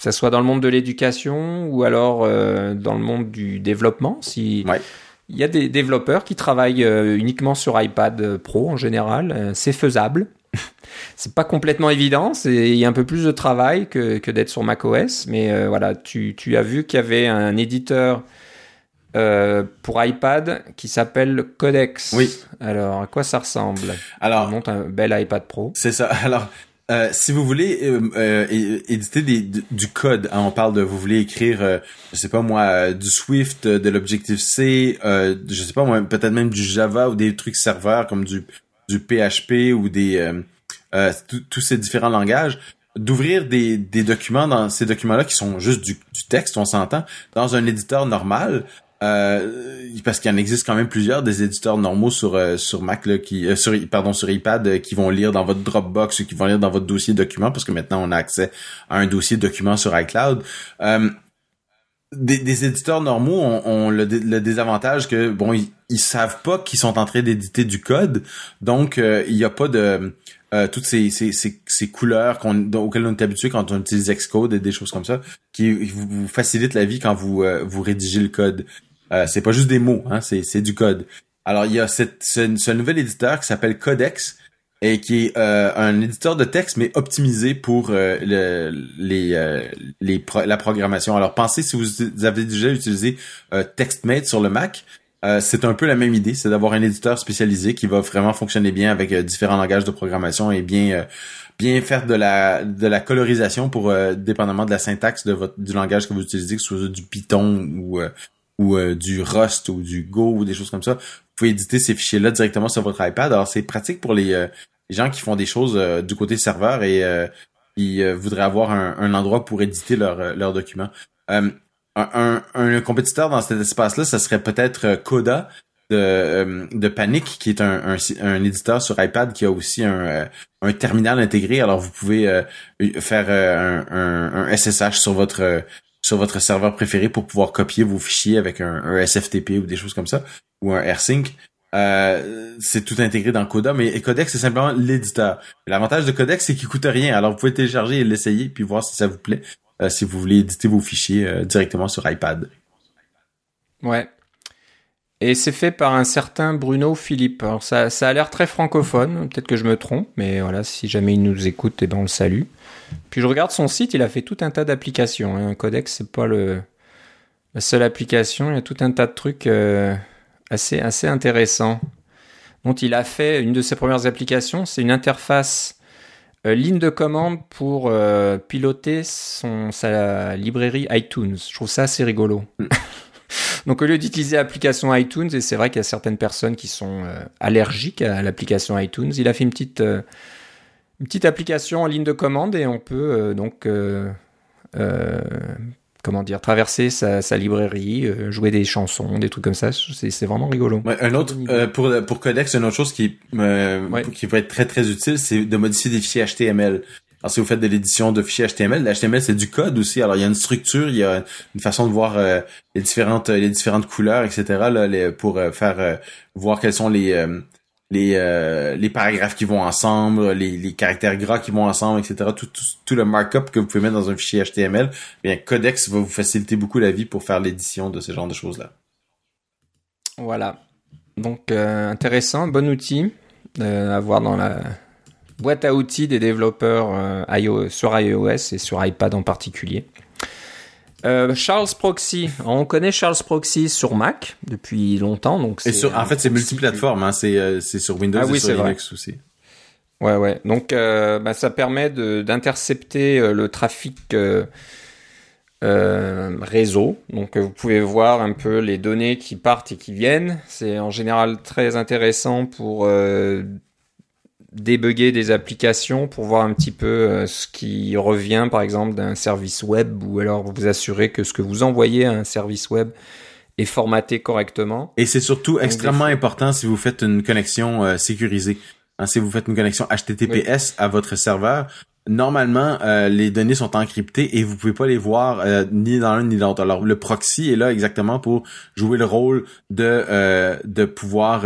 que ce soit dans le monde de l'éducation ou alors dans le monde du développement, si il y a des développeurs qui travaillent euh, uniquement sur iPad euh, Pro en général. Euh, c'est faisable. c'est pas complètement évident. Il y a un peu plus de travail que, que d'être sur macOS. Mais voilà, tu, tu, as vu qu'il y avait un éditeur pour iPad qui s'appelle Codex. Oui. Alors, à quoi ça ressemble? Alors, on monte un bel iPad Pro. C'est ça. Alors, euh, si vous voulez euh, euh, éditer des, du code, hein, on parle de vous voulez écrire, je sais pas moi, du Swift, de l'Objective C, je sais pas moi, peut-être même du Java ou des trucs serveurs comme du du PHP ou des tous ces différents langages, d'ouvrir des, des documents dans ces documents-là qui sont juste du, du texte, on s'entend, dans un éditeur normal, euh, parce qu'il en existe quand même plusieurs des éditeurs normaux sur euh, sur Mac là, qui euh, sur pardon sur iPad qui vont lire dans votre Dropbox ou qui vont lire dans votre dossier documents parce que maintenant on a accès à un dossier document sur iCloud. Des, des, éditeurs normaux ont, le, désavantage que bon ils, savent pas qu'ils sont en train d'éditer du code donc il n'y a pas de toutes ces, ces, ces, couleurs auxquelles on est habitué quand on utilise Xcode et des choses comme ça qui vous, facilitent la vie quand vous vous rédigez le code euh, c'est pas juste des mots, hein, c'est, du code. Alors il y a cette, ce, nouvel éditeur qui s'appelle Codex et qui est euh, un éditeur de texte mais optimisé pour euh, le, les, les la programmation. Alors pensez si vous avez déjà utilisé TextMate sur le Mac, c'est un peu la même idée, c'est d'avoir un éditeur spécialisé qui va vraiment fonctionner bien avec différents langages de programmation et bien bien faire de la de la colorisation pour dépendamment de la syntaxe de votre du langage que vous utilisez, que ce soit du Python ou ou euh, du Rust ou du Go ou des choses comme ça, vous pouvez éditer ces fichiers-là directement sur votre iPad. Alors c'est pratique pour les, euh, gens qui font des choses euh, du côté serveur et qui voudraient avoir un, endroit pour éditer leurs documents. un, un, compétiteur dans cet espace-là, ça serait peut-être Coda de, Panic, qui est un, éditeur sur iPad qui a aussi un, terminal intégré. Alors vous pouvez faire un, SSH sur votre sur votre serveur préféré pour pouvoir copier vos fichiers avec un, SFTP ou des choses comme ça, ou un AirSync. Euh, c'est tout intégré dans Coda, mais Codex c'est simplement l'éditeur. L'avantage de Codex c'est qu'il coûte rien, alors vous pouvez télécharger et l'essayer puis voir si ça vous plaît, euh, si vous voulez éditer vos fichiers euh, directement sur iPad. Ouais. Et c'est fait par un certain Bruno Philippe. Alors ça, ça a l'air très francophone, peut-être que je me trompe, mais voilà, si jamais il nous écoute, eh ben on le salue. Puis je regarde son site, il a fait tout un tas d'applications. Un hein. Codex, c'est pas le la seule application, il y a tout un tas de trucs assez, assez intéressant. dont il a fait une de ses premières applications, c'est une interface euh, ligne de commande pour euh, piloter son, sa librairie iTunes. Je trouve ça assez rigolo. Mm. Donc au lieu d'utiliser l'application iTunes, et c'est vrai qu'il y a certaines personnes qui sont euh, allergiques à l'application iTunes, il a fait une petite, une petite application en ligne de commande et on peut donc comment dire, traverser sa, sa librairie, euh, jouer des chansons, des trucs comme ça. C'est vraiment rigolo. Ouais, un autre euh, pour pour Codex, une autre chose qui euh, qui va être très très utile, c'est de modifier des fichiers HTML. Alors si vous faites de l'édition de fichiers HTML, l'HTML c'est du code aussi. Alors il y a une structure, il y a une façon de voir les différentes les différentes couleurs, etc. Là, les, pour faire voir quels sont les les, euh, les paragraphes qui vont ensemble, les, caractères gras qui vont ensemble, etc. Tout, le markup que vous pouvez mettre dans un fichier HTML, bien Codex va vous faciliter beaucoup la vie pour faire l'édition de ce genre de choses-là. Voilà. Donc euh, intéressant, bon outil euh, à voir dans la boîte à outils des développeurs sur iOS et sur iPad en particulier. Euh, Charles Proxy, on connaît Charles Proxy sur Mac depuis longtemps, donc et sur, en fait c'est multiplateforme, hein, c'est euh, c'est sur Windows ah et sur Linux aussi. Ouais ouais, donc euh, bah, ça permet d'intercepter le trafic réseau, donc vous pouvez voir un peu les données qui partent et qui viennent. C'est en général très intéressant pour débugger des applications pour voir un petit peu euh, ce qui revient par exemple d'un service web ou alors vous assurer que ce que vous envoyez à un service web est formaté correctement. Et c'est surtout extrêmement important si vous faites une connexion euh, sécurisée. Hein, si vous faites une connexion HTTPS à votre serveur, normalement euh, les données sont encryptées et vous pouvez pas les voir ni dans l'un ni dans l'autre. Alors le proxy est là exactement pour jouer le rôle de de pouvoir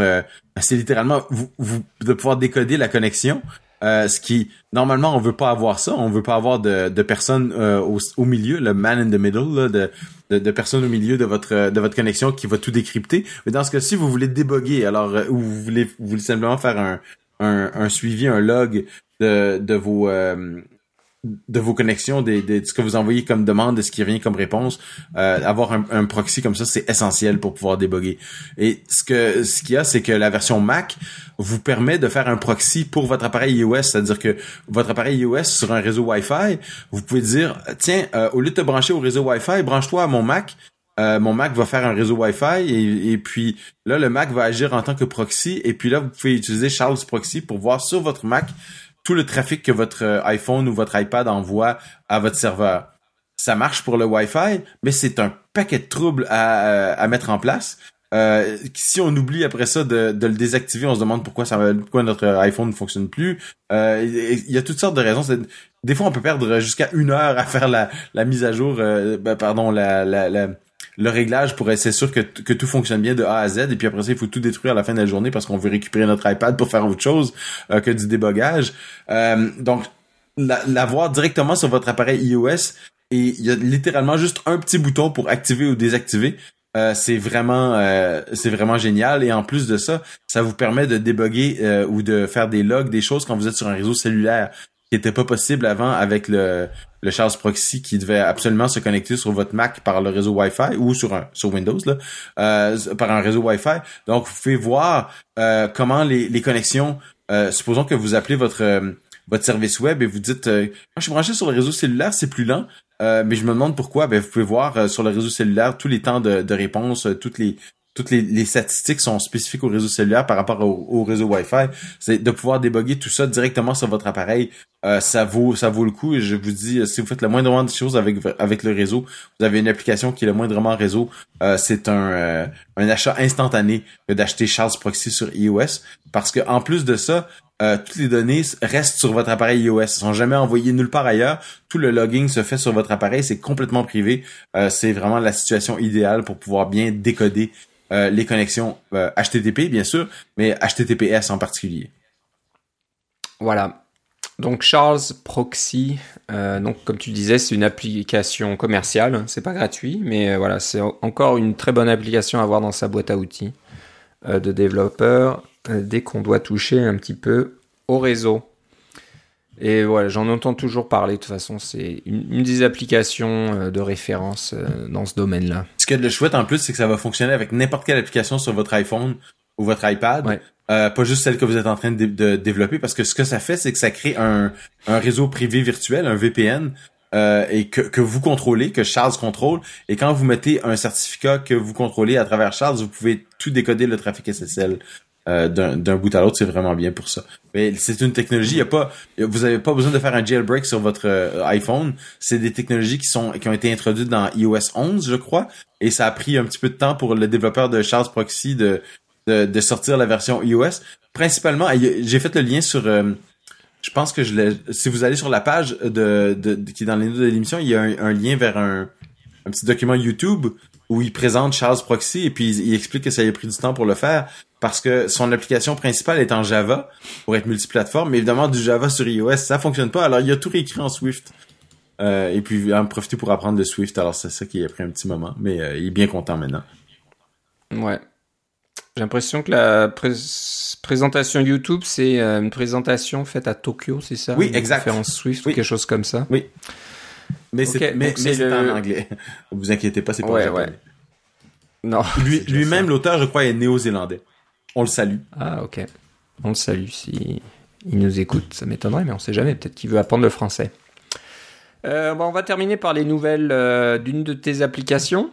c'est littéralement vous, vous, de pouvoir décoder la connexion. Euh, ce qui normalement on veut pas avoir ça, on veut pas avoir de, de personnes euh, au, au, milieu, le man in the middle, là, de, de, de, personnes au milieu de votre de votre connexion qui va tout décrypter. Mais dans ce cas-ci, vous voulez déboguer, alors euh, ou vous voulez vous voulez simplement faire un, un, suivi, un log de, de vos de vos connexions, de ce que vous envoyez comme demande, de ce qui revient comme réponse, euh, avoir un, proxy comme ça, c'est essentiel pour pouvoir déboguer. Et ce que ce qu'il y a, c'est que la version Mac vous permet de faire un proxy pour votre appareil iOS, c'est-à-dire que votre appareil iOS sur un réseau Wi-Fi, vous pouvez dire tiens, euh, au lieu de te brancher au réseau Wi-Fi, branche-toi à mon Mac. Euh, mon Mac va faire un réseau Wi-Fi et, puis là le Mac va agir en tant que proxy et puis là vous pouvez utiliser Charles Proxy pour voir sur votre Mac tout le trafic que votre euh, iPhone ou votre iPad envoie à votre serveur. Ça marche pour le Wi-Fi, mais c'est un paquet de troubles à, euh, à mettre en place. Si on oublie après ça de, de, le désactiver, on se demande pourquoi ça, pourquoi notre iPhone ne fonctionne plus. Il y a toutes sortes de raisons. Des fois, on peut perdre jusqu'à une heure à faire la, mise à jour, ben, pardon, la le réglage pour être sûr que, tout fonctionne bien de A à Z et puis après ça il faut tout détruire à la fin de la journée parce qu'on veut récupérer notre iPad pour faire autre chose euh, que du débogage. Euh, donc l'avoir directement sur votre appareil iOS et il y a littéralement juste un petit bouton pour activer ou désactiver. Euh, c'est vraiment c'est vraiment génial et en plus de ça ça vous permet de déboguer ou de faire des logs des choses quand vous êtes sur un réseau cellulaire qui était pas possible avant avec le, le Charles Proxy qui devait absolument se connecter sur votre Mac par le réseau Wi-Fi ou sur un sur Windows là, euh, par un réseau Wi-Fi. Donc vous pouvez voir euh, comment les, les connexions. Euh, supposons que vous appelez votre votre service web et vous dites moi je suis branché sur le réseau cellulaire, c'est plus lent. mais je me demande pourquoi. Ben, vous pouvez voir sur le réseau cellulaire tous les temps de, de réponse, toutes les toutes les, les, statistiques sont spécifiques au réseau cellulaire par rapport au, réseau Wi-Fi. C'est de pouvoir déboguer tout ça directement sur votre appareil. Euh, ça vaut ça vaut le coup. Et je vous dis, si vous faites le moindrement de choses avec avec le réseau, vous avez une application qui est le moindrement réseau. Euh, c'est un euh, un achat instantané d'acheter Charles Proxy sur iOS parce que en plus de ça, toutes les données restent sur votre appareil iOS, Elles sont jamais envoyées nulle part ailleurs. Tout le logging se fait sur votre appareil, c'est complètement privé. c'est vraiment la situation idéale pour pouvoir bien décoder les connexions HTTP bien sûr, mais HTTPS en particulier. Voilà, donc Charles Proxy, euh, donc comme tu disais, c'est une application commerciale, c'est pas gratuit, mais euh, voilà, c'est encore une très bonne application à avoir dans sa boîte à outils euh, de développeur dès qu'on doit toucher un petit peu au réseau. Et voilà, j'en entends toujours parler. De toute façon, c'est une, des applications de référence dans ce domaine-là. Ce qui est de le chouette en plus, c'est que ça va fonctionner avec n'importe quelle application sur votre iPhone ou votre iPad. Euh, pas juste celle que vous êtes en train de, développer, parce que ce que ça fait, c'est que ça crée un, réseau privé virtuel, un VPN, euh, et que, vous contrôlez, que Charles contrôle. Et quand vous mettez un certificat que vous contrôlez à travers Charles, vous pouvez tout décoder le trafic SSL euh, d'un bout à l'autre. C'est vraiment bien pour ça. Mais c'est une technologie. Y a pas, vous avez pas besoin de faire un jailbreak sur votre euh, iPhone. C'est des technologies qui sont qui ont été introduites dans iOS 11, je crois. Et ça a pris un petit peu de temps pour le développeur de Charles Proxy de de, sortir la version iOS. Principalement, j'ai fait le lien sur... Euh, je pense que je. Si vous allez sur la page de, qui est dans les notes de l'émission, il y a un, lien vers un, petit document YouTube où il présente Charles Proxy et puis il, explique que ça a pris du temps pour le faire parce que son application principale est en Java pour être multiplateforme, mais évidemment du Java sur iOS ça fonctionne pas. Alors il a tout réécrit en Swift. Euh, et puis en profiter pour apprendre de Swift. Alors c'est ça qui a pris un petit moment, mais euh, il est bien content maintenant. Ouais. J'ai l'impression que la présentation YouTube, c'est euh, une présentation faite à Tokyo, c'est ça? Oui, exact. Conférence Swift ou quelque chose comme ça? Oui. Mais c'est en anglais. Vous inquiétez pas, c'est pas ouais, ouais. Non. Lui-même, l'auteur, je crois, est néo-zélandais. On le salue. Ah, ok. On le salue si il nous écoute. Ça m'étonnerait, mais on sait jamais. Peut-être qu'il veut apprendre le français. Euh, bon, on va terminer par les nouvelles euh, d'une de tes applications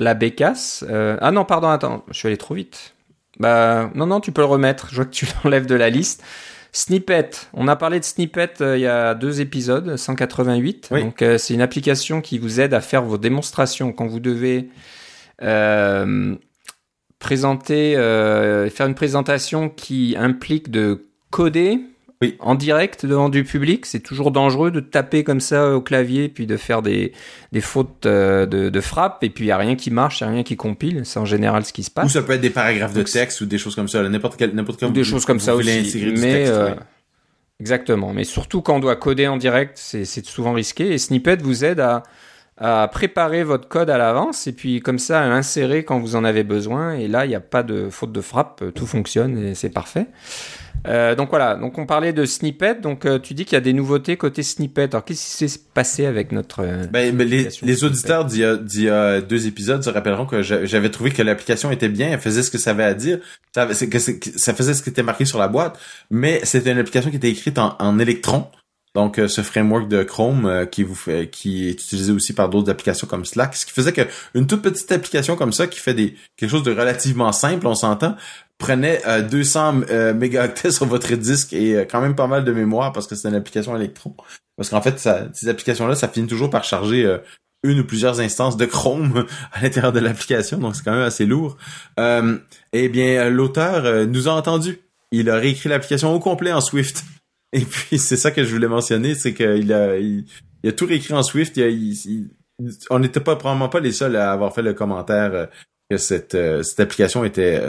la bécasse. Euh, ah non, pardon, attends, je suis allé trop vite. Bah non, non, tu peux le remettre. Je vois que tu l'enlèves de la liste. Snippet. On a parlé de Snippet euh, il y a deux épisodes, 188. Donc euh, c'est une application qui vous aide à faire vos démonstrations quand vous devez présenter, faire une présentation qui implique de coder oui. En direct devant du public, c'est toujours dangereux de taper comme ça au clavier puis de faire des, des fautes euh, de, de frappe et puis il n'y a rien qui marche, il n'y a rien qui compile. C'est en général ce qui se passe. Ou ça peut être des paragraphes de texte ou des choses comme ça, n'importe quel, n'importe quel. Des choses comme ça aussi. Mais, euh, Exactement. Mais surtout quand on doit coder en direct, c'est souvent risqué et Snippet vous aide à, à préparer votre code à l'avance et puis comme ça à l'insérer quand vous en avez besoin. Et là, il n'y a pas de faute de frappe, tout fonctionne et c'est parfait. Euh, donc voilà, donc on parlait de snippet, donc euh, tu dis qu'il y a des nouveautés côté snippet. Alors qu'est-ce qui s'est passé avec notre... Euh, ben, les, auditeurs d'il y, a deux épisodes se rappelleront que j'avais trouvé que l'application était bien, elle faisait ce que ça avait à dire, ça, que ça faisait ce qui était marqué sur la boîte, mais c'était une application qui était écrite en, en Electron. Donc, ce framework de Chrome qui vous fait, qui est utilisé aussi par d'autres applications comme Slack, ce qui faisait que une toute petite application comme ça qui fait des quelque chose de relativement simple, on s'entend, prenait 200 euh, euh, mégaoctets sur votre disque et euh, quand même pas mal de mémoire parce que c'est une application électron. Parce qu'en fait, ça, ces applications-là, ça finit toujours par charger une ou plusieurs instances de Chrome à l'intérieur de l'application, donc c'est quand même assez lourd. eh bien, l'auteur nous a entendu. Il a réécrit l'application au complet en Swift. Et puis, c'est ça que je voulais mentionner, c'est qu'il a, il, a tout réécrit en Swift. on n'était pas probablement pas les seuls à avoir fait le commentaire que cette, cette application était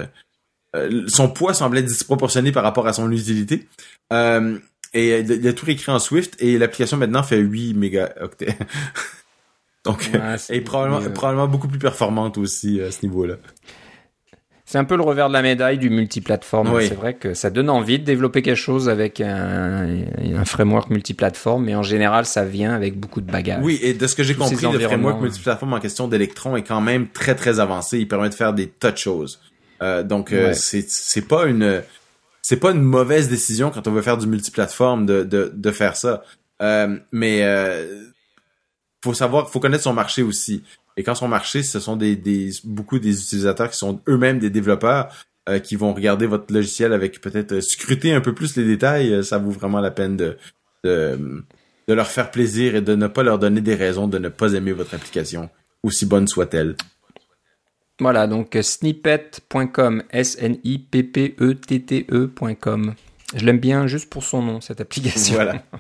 euh, son poids semblait disproportionné par rapport à son utilité. Euh, et il a tout réécrit en Swift et l'application maintenant fait 8 mégaoctets. Donc, ouais, probablement, probablement beaucoup plus performante aussi à ce niveau-là. C'est un peu le revers de la médaille du multiplateforme. C'est vrai que ça donne envie de développer quelque chose avec un, un, framework multiplateforme, mais en général, ça vient avec beaucoup de bagages. Oui, et de ce que j'ai compris, le framework multiplateforme en question d'Electron est quand même très très avancé. Il permet de faire des tas de choses. Euh, donc euh, c'est c'est pas une c'est pas une mauvaise décision quand on veut faire du multiplateforme de de, de faire ça. Euh, mais faut savoir, faut connaître son marché aussi. Et quand son marché, ce sont des, des beaucoup des utilisateurs qui sont eux-mêmes des développeurs qui vont regarder votre logiciel avec peut-être scruter un peu plus les détails, ça vaut vraiment la peine de de, de leur faire plaisir et de ne pas leur donner des raisons de ne pas aimer votre application, aussi bonne soit-elle. Voilà, donc snippet.com, S-N-I-P-P-E-T-T-E.com. Je l'aime bien juste pour son nom, cette application. Voilà.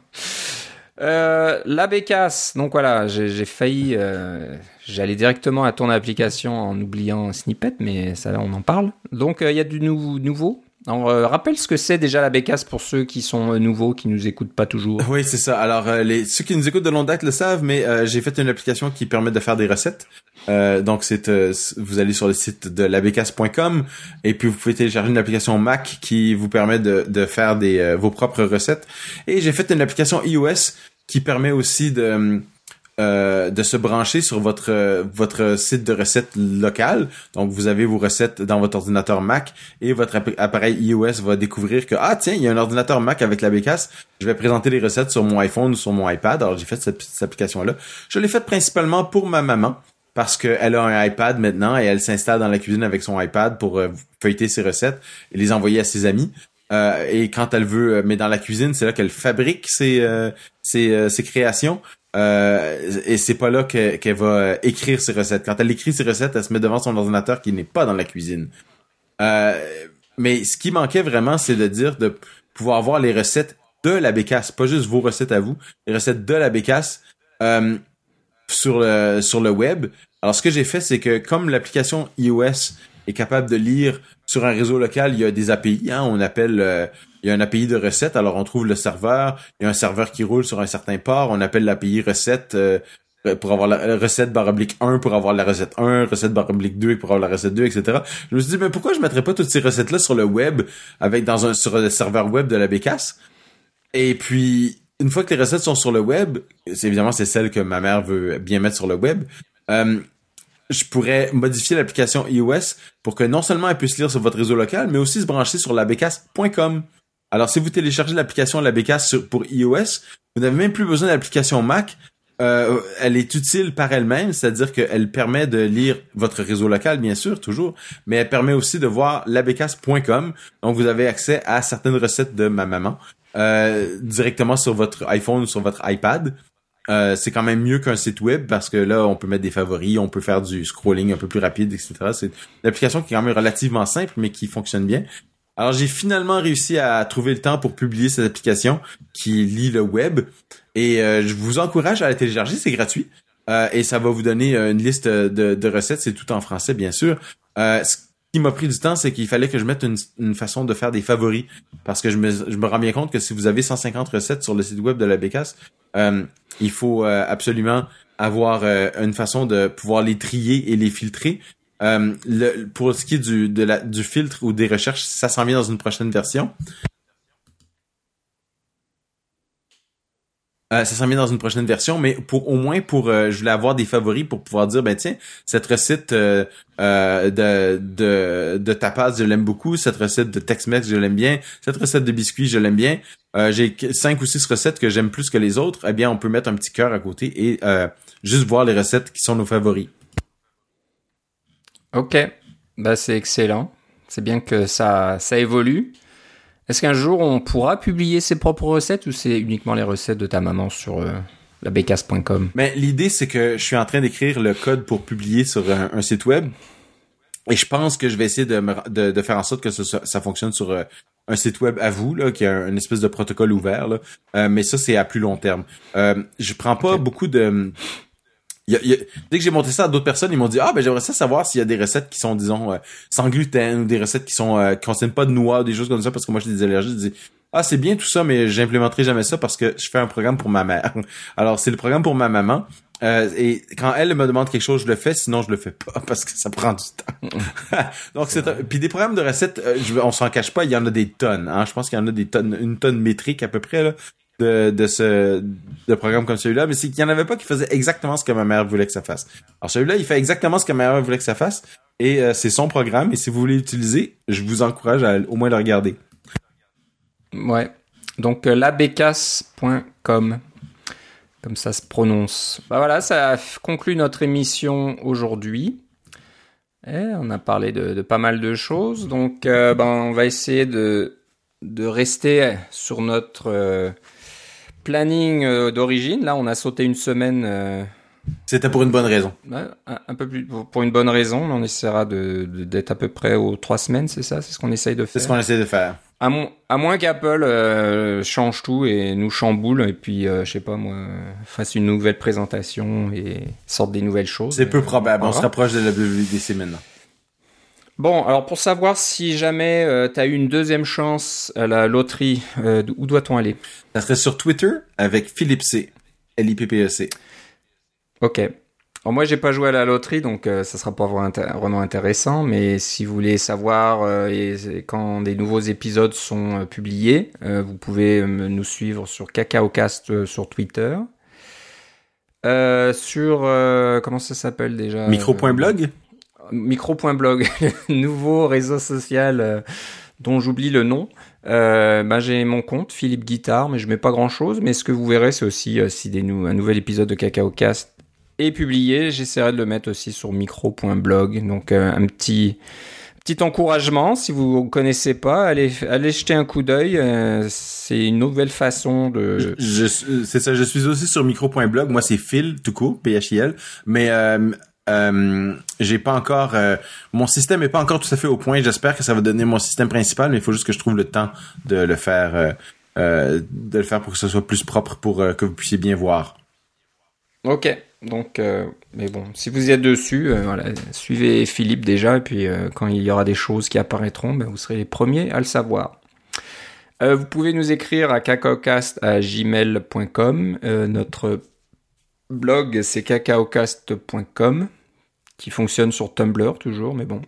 Euh, la bécasse, donc voilà, j'ai failli, euh, j'allais directement à ton application en oubliant Snippet, mais ça, on en parle. Donc euh, il y a du nouveau? Alors, rappelle ce que c'est déjà la bécasse pour ceux qui sont nouveaux, qui nous écoutent pas toujours. Oui, c'est ça. Alors, les, ceux qui nous écoutent de longue date le savent, mais j'ai fait une application qui permet de faire des recettes. donc, c'est vous allez sur le site de labécasse.com et puis vous pouvez télécharger une application Mac qui vous permet de, de faire des vos propres recettes. Et j'ai fait une application iOS qui permet aussi de euh, de se brancher sur votre votre site de recettes local. Donc vous avez vos recettes dans votre ordinateur Mac et votre appareil iOS va découvrir que ah tiens, il y a un ordinateur Mac avec la bécasse, je vais présenter les recettes sur mon iPhone ou sur mon iPad. Alors j'ai fait cette, cette application là. Je l'ai faite principalement pour ma maman parce qu'elle a un iPad maintenant et elle s'installe dans la cuisine avec son iPad pour euh, feuilleter ses recettes et les envoyer à ses amis. Euh, et quand elle veut, euh, mais dans la cuisine, c'est là qu'elle fabrique ses, euh, ses, ses, créations. Et c'est pas là qu'elle va écrire ses recettes. Quand elle écrit ses recettes, elle se met devant son ordinateur qui n'est pas dans la cuisine. mais ce qui manquait vraiment, c'est de dire de pouvoir voir les recettes de la bécasse, pas juste vos recettes à vous, les recettes de la bécasse sur le sur le web. Alors ce que j'ai fait, c'est que comme l'application iOS est capable de lire sur un réseau local, il y a des API. Hein, on appelle, euh, il y a un API de recette. Alors on trouve le serveur. Il y a un serveur qui roule sur un certain port. On appelle l'API recette euh, pour avoir la recette baroblique 1 pour avoir la recette 1, recette baroblique 2 pour avoir la recette 2, etc. Je me suis dit, mais pourquoi je mettrais pas toutes ces recettes-là sur le web avec dans un sur le serveur web de la Bécasse? Et puis, une fois que les recettes sont sur le web, c'est évidemment c'est celle que ma mère veut bien mettre sur le web. Euh, je pourrais modifier l'application iOS pour que non seulement elle puisse lire sur votre réseau local, mais aussi se brancher sur labécasse.com. Alors, si vous téléchargez l'application La pour iOS, vous n'avez même plus besoin d'application Mac. Euh, elle est utile par elle-même, c'est-à-dire qu'elle permet de lire votre réseau local, bien sûr, toujours, mais elle permet aussi de voir labécasse.com. Donc, vous avez accès à certaines recettes de ma maman euh, directement sur votre iPhone ou sur votre iPad. Euh, c'est quand même mieux qu'un site web parce que là, on peut mettre des favoris, on peut faire du scrolling un peu plus rapide, etc. C'est une application qui est quand même relativement simple, mais qui fonctionne bien. Alors, j'ai finalement réussi à trouver le temps pour publier cette application qui lit le web. Et euh, je vous encourage à la télécharger, c'est gratuit. Euh, et ça va vous donner une liste de, recettes, c'est tout en français, bien sûr. ce qui m'a pris du temps, c'est qu'il fallait que je mette une, façon de faire des favoris. Parce que je me, je me rends bien compte que si vous avez 150 recettes sur le site web de la Bécasse, euh, il faut euh, absolument avoir euh, une façon de pouvoir les trier et les filtrer. Le, pour ce qui est du, de la, du filtre ou des recherches, ça s'en vient dans une prochaine version. Euh, ça s'en vient dans une prochaine version, mais pour au moins pour euh, je voulais avoir des favoris pour pouvoir dire ben tiens cette recette euh, de de de tapas je l'aime beaucoup, cette recette de Tex-Mex je l'aime bien, cette recette de biscuits je l'aime bien. J'ai cinq ou six recettes que j'aime plus que les autres. Eh bien on peut mettre un petit cœur à côté et juste voir les recettes qui sont nos favoris. Ok, bah c'est excellent. C'est bien que ça ça évolue. Est-ce qu'un jour on pourra publier ses propres recettes ou c'est uniquement les recettes de ta maman sur euh, la bécasse.com Mais l'idée c'est que je suis en train d'écrire le code pour publier sur un, site web et je pense que je vais essayer de, de, faire en sorte que ça, fonctionne sur euh, un site web à vous là, qui a une espèce de protocole ouvert. Là. Euh, mais ça c'est à plus long terme. Euh, je prends pas beaucoup de dès que j'ai monté ça à d'autres personnes, ils m'ont dit ah ben j'aimerais ça savoir s'il y a des recettes qui sont disons euh, sans gluten ou des recettes qui sont euh, qui contiennent pas de noix, des choses comme ça parce que moi j'ai des allergies. Je dis ah c'est bien tout ça mais j'implémenterai jamais ça parce que je fais un programme pour ma mère. Alors c'est le programme pour ma maman. Euh, et quand elle me demande quelque chose, je le fais, sinon je le fais pas parce que ça prend du temps. Donc c'est puis des programmes de recettes, euh, je, on s'en cache pas, il y en a des tonnes. Hein. Je pense qu'il y en a des tonnes, une tonne métrique à peu près là de, ce de programme comme celui-là, mais c'est qu'il n'y en avait pas qui faisait exactement ce que ma mère voulait que ça fasse. Alors celui-là, il fait exactement ce que ma mère voulait que ça fasse, et euh, c'est son programme, et si vous voulez l'utiliser, je vous encourage à au moins le regarder. Ouais. Donc euh, labecas.com comme ça se prononce. Bah voilà, ça conclut notre émission aujourd'hui. On a parlé de, pas mal de choses, donc euh, ben, on va essayer de, de rester sur notre planning d'origine. Là, on a sauté une semaine. C'était pour une bonne raison. un, peu plus pour une bonne raison. On essaiera de d'être à peu près aux trois semaines, c'est ça? C'est ce qu'on essaye de faire. C'est ce qu'on essaie de faire. À, moins qu'Apple euh, change tout et nous chamboule et puis euh, je sais pas moi fasse une nouvelle présentation et sorte des nouvelles choses. C'est peu probable. On se rapproche de la WWDC maintenant. Bon, alors pour savoir si jamais euh, tu as eu une deuxième chance à la loterie, où doit-on aller? Ça serait sur Twitter avec Philippe C. L-I-P-P-E-C. Ok. Alors moi, j'ai pas joué à la loterie, donc euh, ça sera pas vraiment intéressant. Mais si vous voulez savoir euh, et, quand des nouveaux épisodes sont euh, publiés, vous pouvez nous suivre sur CacaoCast sur Twitter. sur comment ça s'appelle déjà? Micro.blog Micro.blog, nouveau réseau social dont j'oublie le nom. bah, j'ai mon compte Philippe Guitare, mais je mets pas grand chose. Mais ce que vous verrez, c'est aussi si des un nouvel épisode de CacaoCast est publié. J'essaierai de le mettre aussi sur micro.blog. Donc euh, un petit petit encouragement si vous ne connaissez pas, allez allez jeter un coup d'œil. Euh, c'est une nouvelle façon de. c'est ça. Je suis aussi sur micro.blog. Moi c'est Phil tout court, P. Mais euh, euh, j'ai pas encore mon système est pas encore tout à fait au point. J'espère que ça va donner mon système principal, mais il faut juste que je trouve le temps de le faire de le faire pour que ce soit plus propre pour que vous puissiez bien voir. Ok. Donc, euh, mais bon, si vous êtes dessus, euh, suivez Philippe déjà, et puis euh, quand il y aura des choses qui apparaîtront, ben, vous serez les premiers à le savoir. vous pouvez nous écrire à cacaocast@gmail.com. notre blog c'est cacaocast.com, qui fonctionne sur Tumblr toujours, mais bon,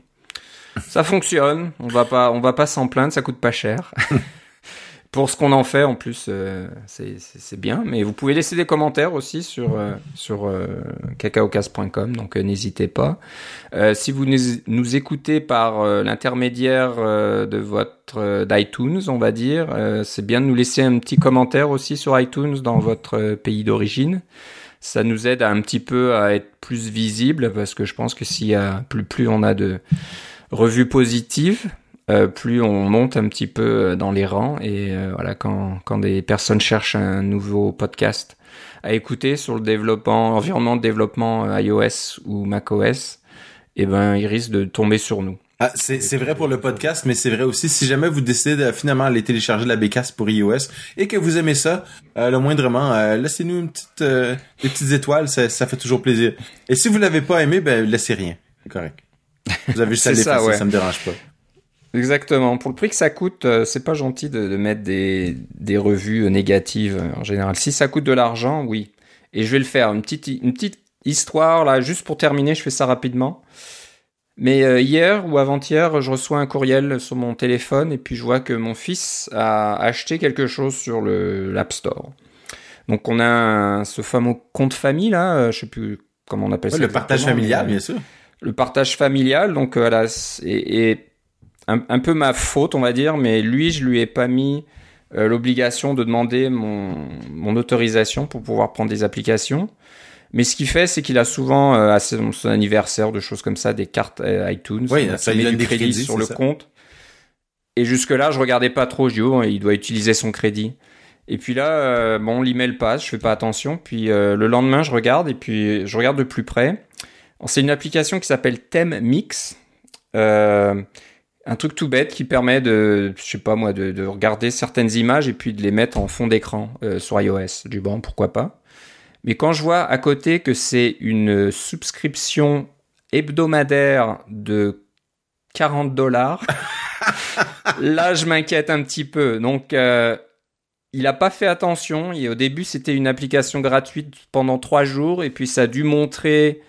ça fonctionne. On va pas, on va pas s'en plaindre, ça coûte pas cher. pour ce qu'on en fait en plus, euh, c'est bien. Mais vous pouvez laisser des commentaires aussi sur euh, sur euh, cacaocast.com, donc n'hésitez pas. si vous nous, écoutez par l'intermédiaire de votre d'iTunes, on va dire, c'est bien de nous laisser un petit commentaire aussi sur iTunes dans votre pays d'origine. Ça nous aide un petit peu à être plus visible parce que je pense que s'il y a plus plus on a de revues positives, euh, plus on monte un petit peu euh, dans les rangs. Et euh, voilà, quand, quand des personnes cherchent un nouveau podcast à écouter sur le développement, environnement de développement iOS ou macOS, eh ben, ils risquent de tomber sur nous. Ah, c'est vrai pour le podcast, mais c'est vrai aussi si jamais vous décidez de finalement aller télécharger la bécasse pour iOS et que vous aimez ça, le moindrement, laissez-nous une petite, des petites étoiles, ça, ça, fait toujours plaisir. Et si vous l'avez pas aimé, ben laissez rien, c'est correct. Vous avez juste à l'effacer, ça, ça me dérange pas. Exactement. Pour le prix que ça coûte, euh, c'est pas gentil de, de mettre des, des, revues négatives euh, en général. Si ça coûte de l'argent, oui. Et je vais le faire. Une petite, une petite histoire là, juste pour terminer, je fais ça rapidement. Mais euh, hier ou avant-hier, je reçois un courriel sur mon téléphone et puis je vois que mon fils a acheté quelque chose sur l'App Store. Donc on a ce fameux compte famille là, je sais plus comment on appelle ça. Le partage familial, bien sûr. Le partage familial, donc voilà, et, et un, peu ma faute, on va dire, mais lui, je lui ai pas mis euh, l'obligation de demander mon, mon, autorisation pour pouvoir prendre des applications. Mais ce qu'il fait, c'est qu'il a souvent euh, à son, anniversaire, de choses comme ça, des cartes euh, iTunes. Oui, ça donne des crédits sur le compte. Et jusque là, je regardais pas trop. Je dis oh, il doit utiliser son crédit. Et puis là, bon, l'email passe, je fais pas attention. Puis le lendemain, je regarde et puis je regarde de plus près. C'est une application qui s'appelle Theme Mix. Euh, un truc tout bête qui permet de, je sais pas moi, de, de regarder certaines images et puis de les mettre en fond d'écran euh, sur iOS. Du bon, pourquoi pas? Mais quand je vois à côté que c'est une subscription hebdomadaire de 40 dollars, là je m'inquiète un petit peu. Donc euh, il a pas fait attention. Et au début c'était une application gratuite pendant trois jours et puis ça a dû montrer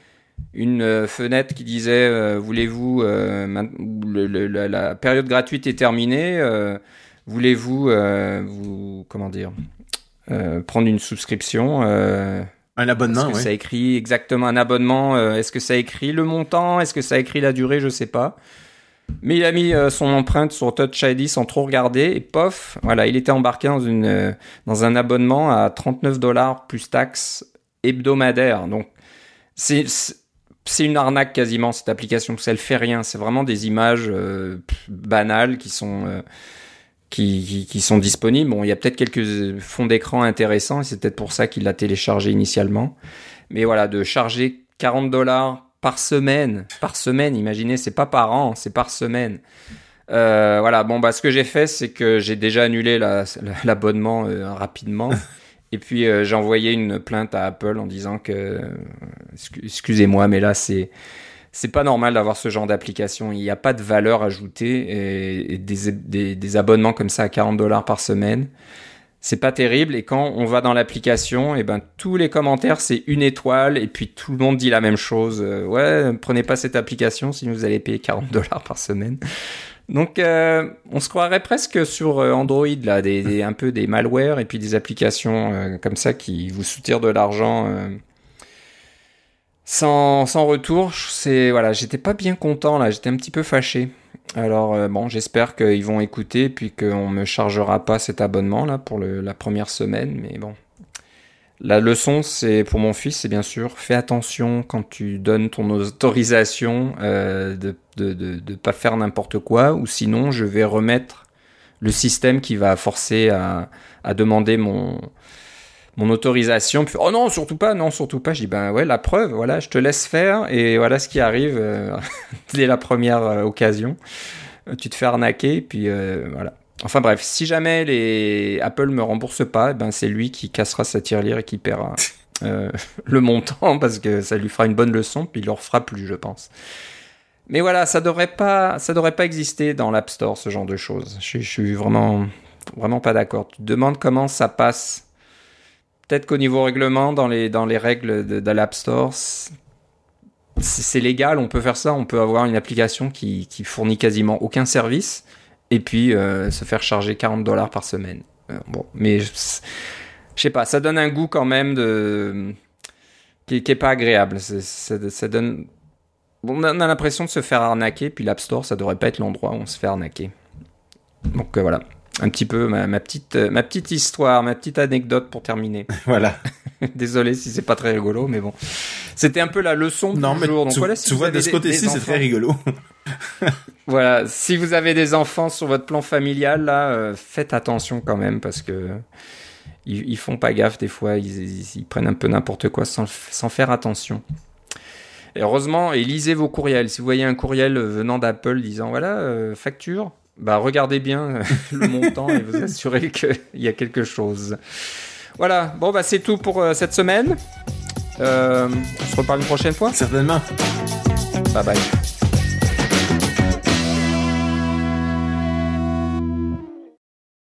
une euh, fenêtre qui disait euh, voulez-vous euh, la période gratuite est terminée voulez-vous vous comment dire prendre une subscription un abonnement est-ce que ça écrit exactement un abonnement est-ce que ça écrit le montant est-ce que ça écrit la durée je sais pas. Mais il a mis son empreinte sur Touch ID sans trop regarder et pof voilà il était embarqué dans une dans un abonnement à 39 dollars plus taxes hebdomadaire donc c'est c'est une arnaque quasiment cette application parce qu'elle fait rien. C'est vraiment des images euh, banales qui sont euh, qui, qui, sont disponibles. Bon, il y a peut-être quelques fonds d'écran intéressants et c'est peut-être pour ça qu'il l'a téléchargé initialement. Mais voilà, de charger 40 dollars par semaine, par semaine, imaginez, c'est pas par an, c'est par semaine. Euh, voilà, bon, bah, ce que j'ai fait, c'est que j'ai déjà annulé l'abonnement euh, rapidement. Et puis, euh, j'ai envoyé une plainte à Apple en disant que, excusez-moi, mais là, c'est, c'est pas normal d'avoir ce genre d'application. Il n'y a pas de valeur ajoutée et, des, abonnements comme ça à 40 dollars par semaine. C'est pas terrible. Et quand on va dans l'application, et eh ben tous les commentaires c'est une étoile et puis tout le monde dit la même chose. Euh, ouais, prenez pas cette application si vous allez payer 40 dollars par semaine. Donc, euh, on se croirait presque sur euh, Android là, un peu des malwares et puis des applications comme ça qui vous soutirent de l'argent sans, sans retour, c'est voilà, j'étais pas bien content là, j'étais un petit peu fâché. Alors euh, bon, j'espère qu'ils vont écouter puis qu'on me chargera pas cet abonnement là pour le, la première semaine, mais bon. La leçon, c'est pour mon fils, c'est bien sûr, fais attention quand tu donnes ton autorisation euh, de, de, de, de pas faire n'importe quoi, ou sinon je vais remettre le système qui va forcer à, à demander mon, mon autorisation. Puis, oh non, surtout pas, non, surtout pas. Je dis, ben ouais, la preuve, voilà, je te laisse faire et voilà ce qui arrive euh, dès la première euh, occasion. Euh, tu te fais arnaquer, puis voilà. Enfin bref, si jamais les Apple me rembourse pas, ben c'est lui qui cassera sa tirelire et qui paiera le montant parce que ça lui fera une bonne leçon, puis il le refera plus, je pense. Mais voilà, ça devrait pas, ça devrait pas exister dans l'App Store ce genre de choses. Je, je suis vraiment, vraiment pas d'accord. Tu te demandes comment ça passe peut-être qu'au niveau règlement, dans les, dans les règles de, l'App Store, c'est légal, on peut faire ça, on peut avoir une application qui, qui fournit quasiment aucun service et puis euh, se faire charger 40 dollars par semaine. Euh, bon, mais je, sais pas, ça donne un goût quand même de qui, qui est pas agréable. Ça, donne, on a l'impression de se faire arnaquer, puis l'App Store, ça devrait pas être l'endroit où on se fait arnaquer. Donc euh, voilà un petit peu ma, petite ma petite histoire, ma petite anecdote pour terminer. Voilà. Désolé si c'est pas très rigolo, mais bon, c'était un peu la leçon non, mais jour. tu, vois de ce côté-ci, c'est très rigolo. voilà, si vous avez des enfants sur votre plan familial, là, euh, faites attention quand même parce que ils, font pas gaffe des fois, ils, prennent un peu n'importe quoi sans, sans faire attention. Et heureusement, et lisez vos courriels. Si vous voyez un courriel venant d'Apple disant voilà euh, facture, bah, regardez bien euh, le montant et vous assurez qu'il y a quelque chose. Voilà, bon, bah, c'est tout pour euh, cette semaine. Euh, on se reparle une prochaine fois Certainement. Bye bye.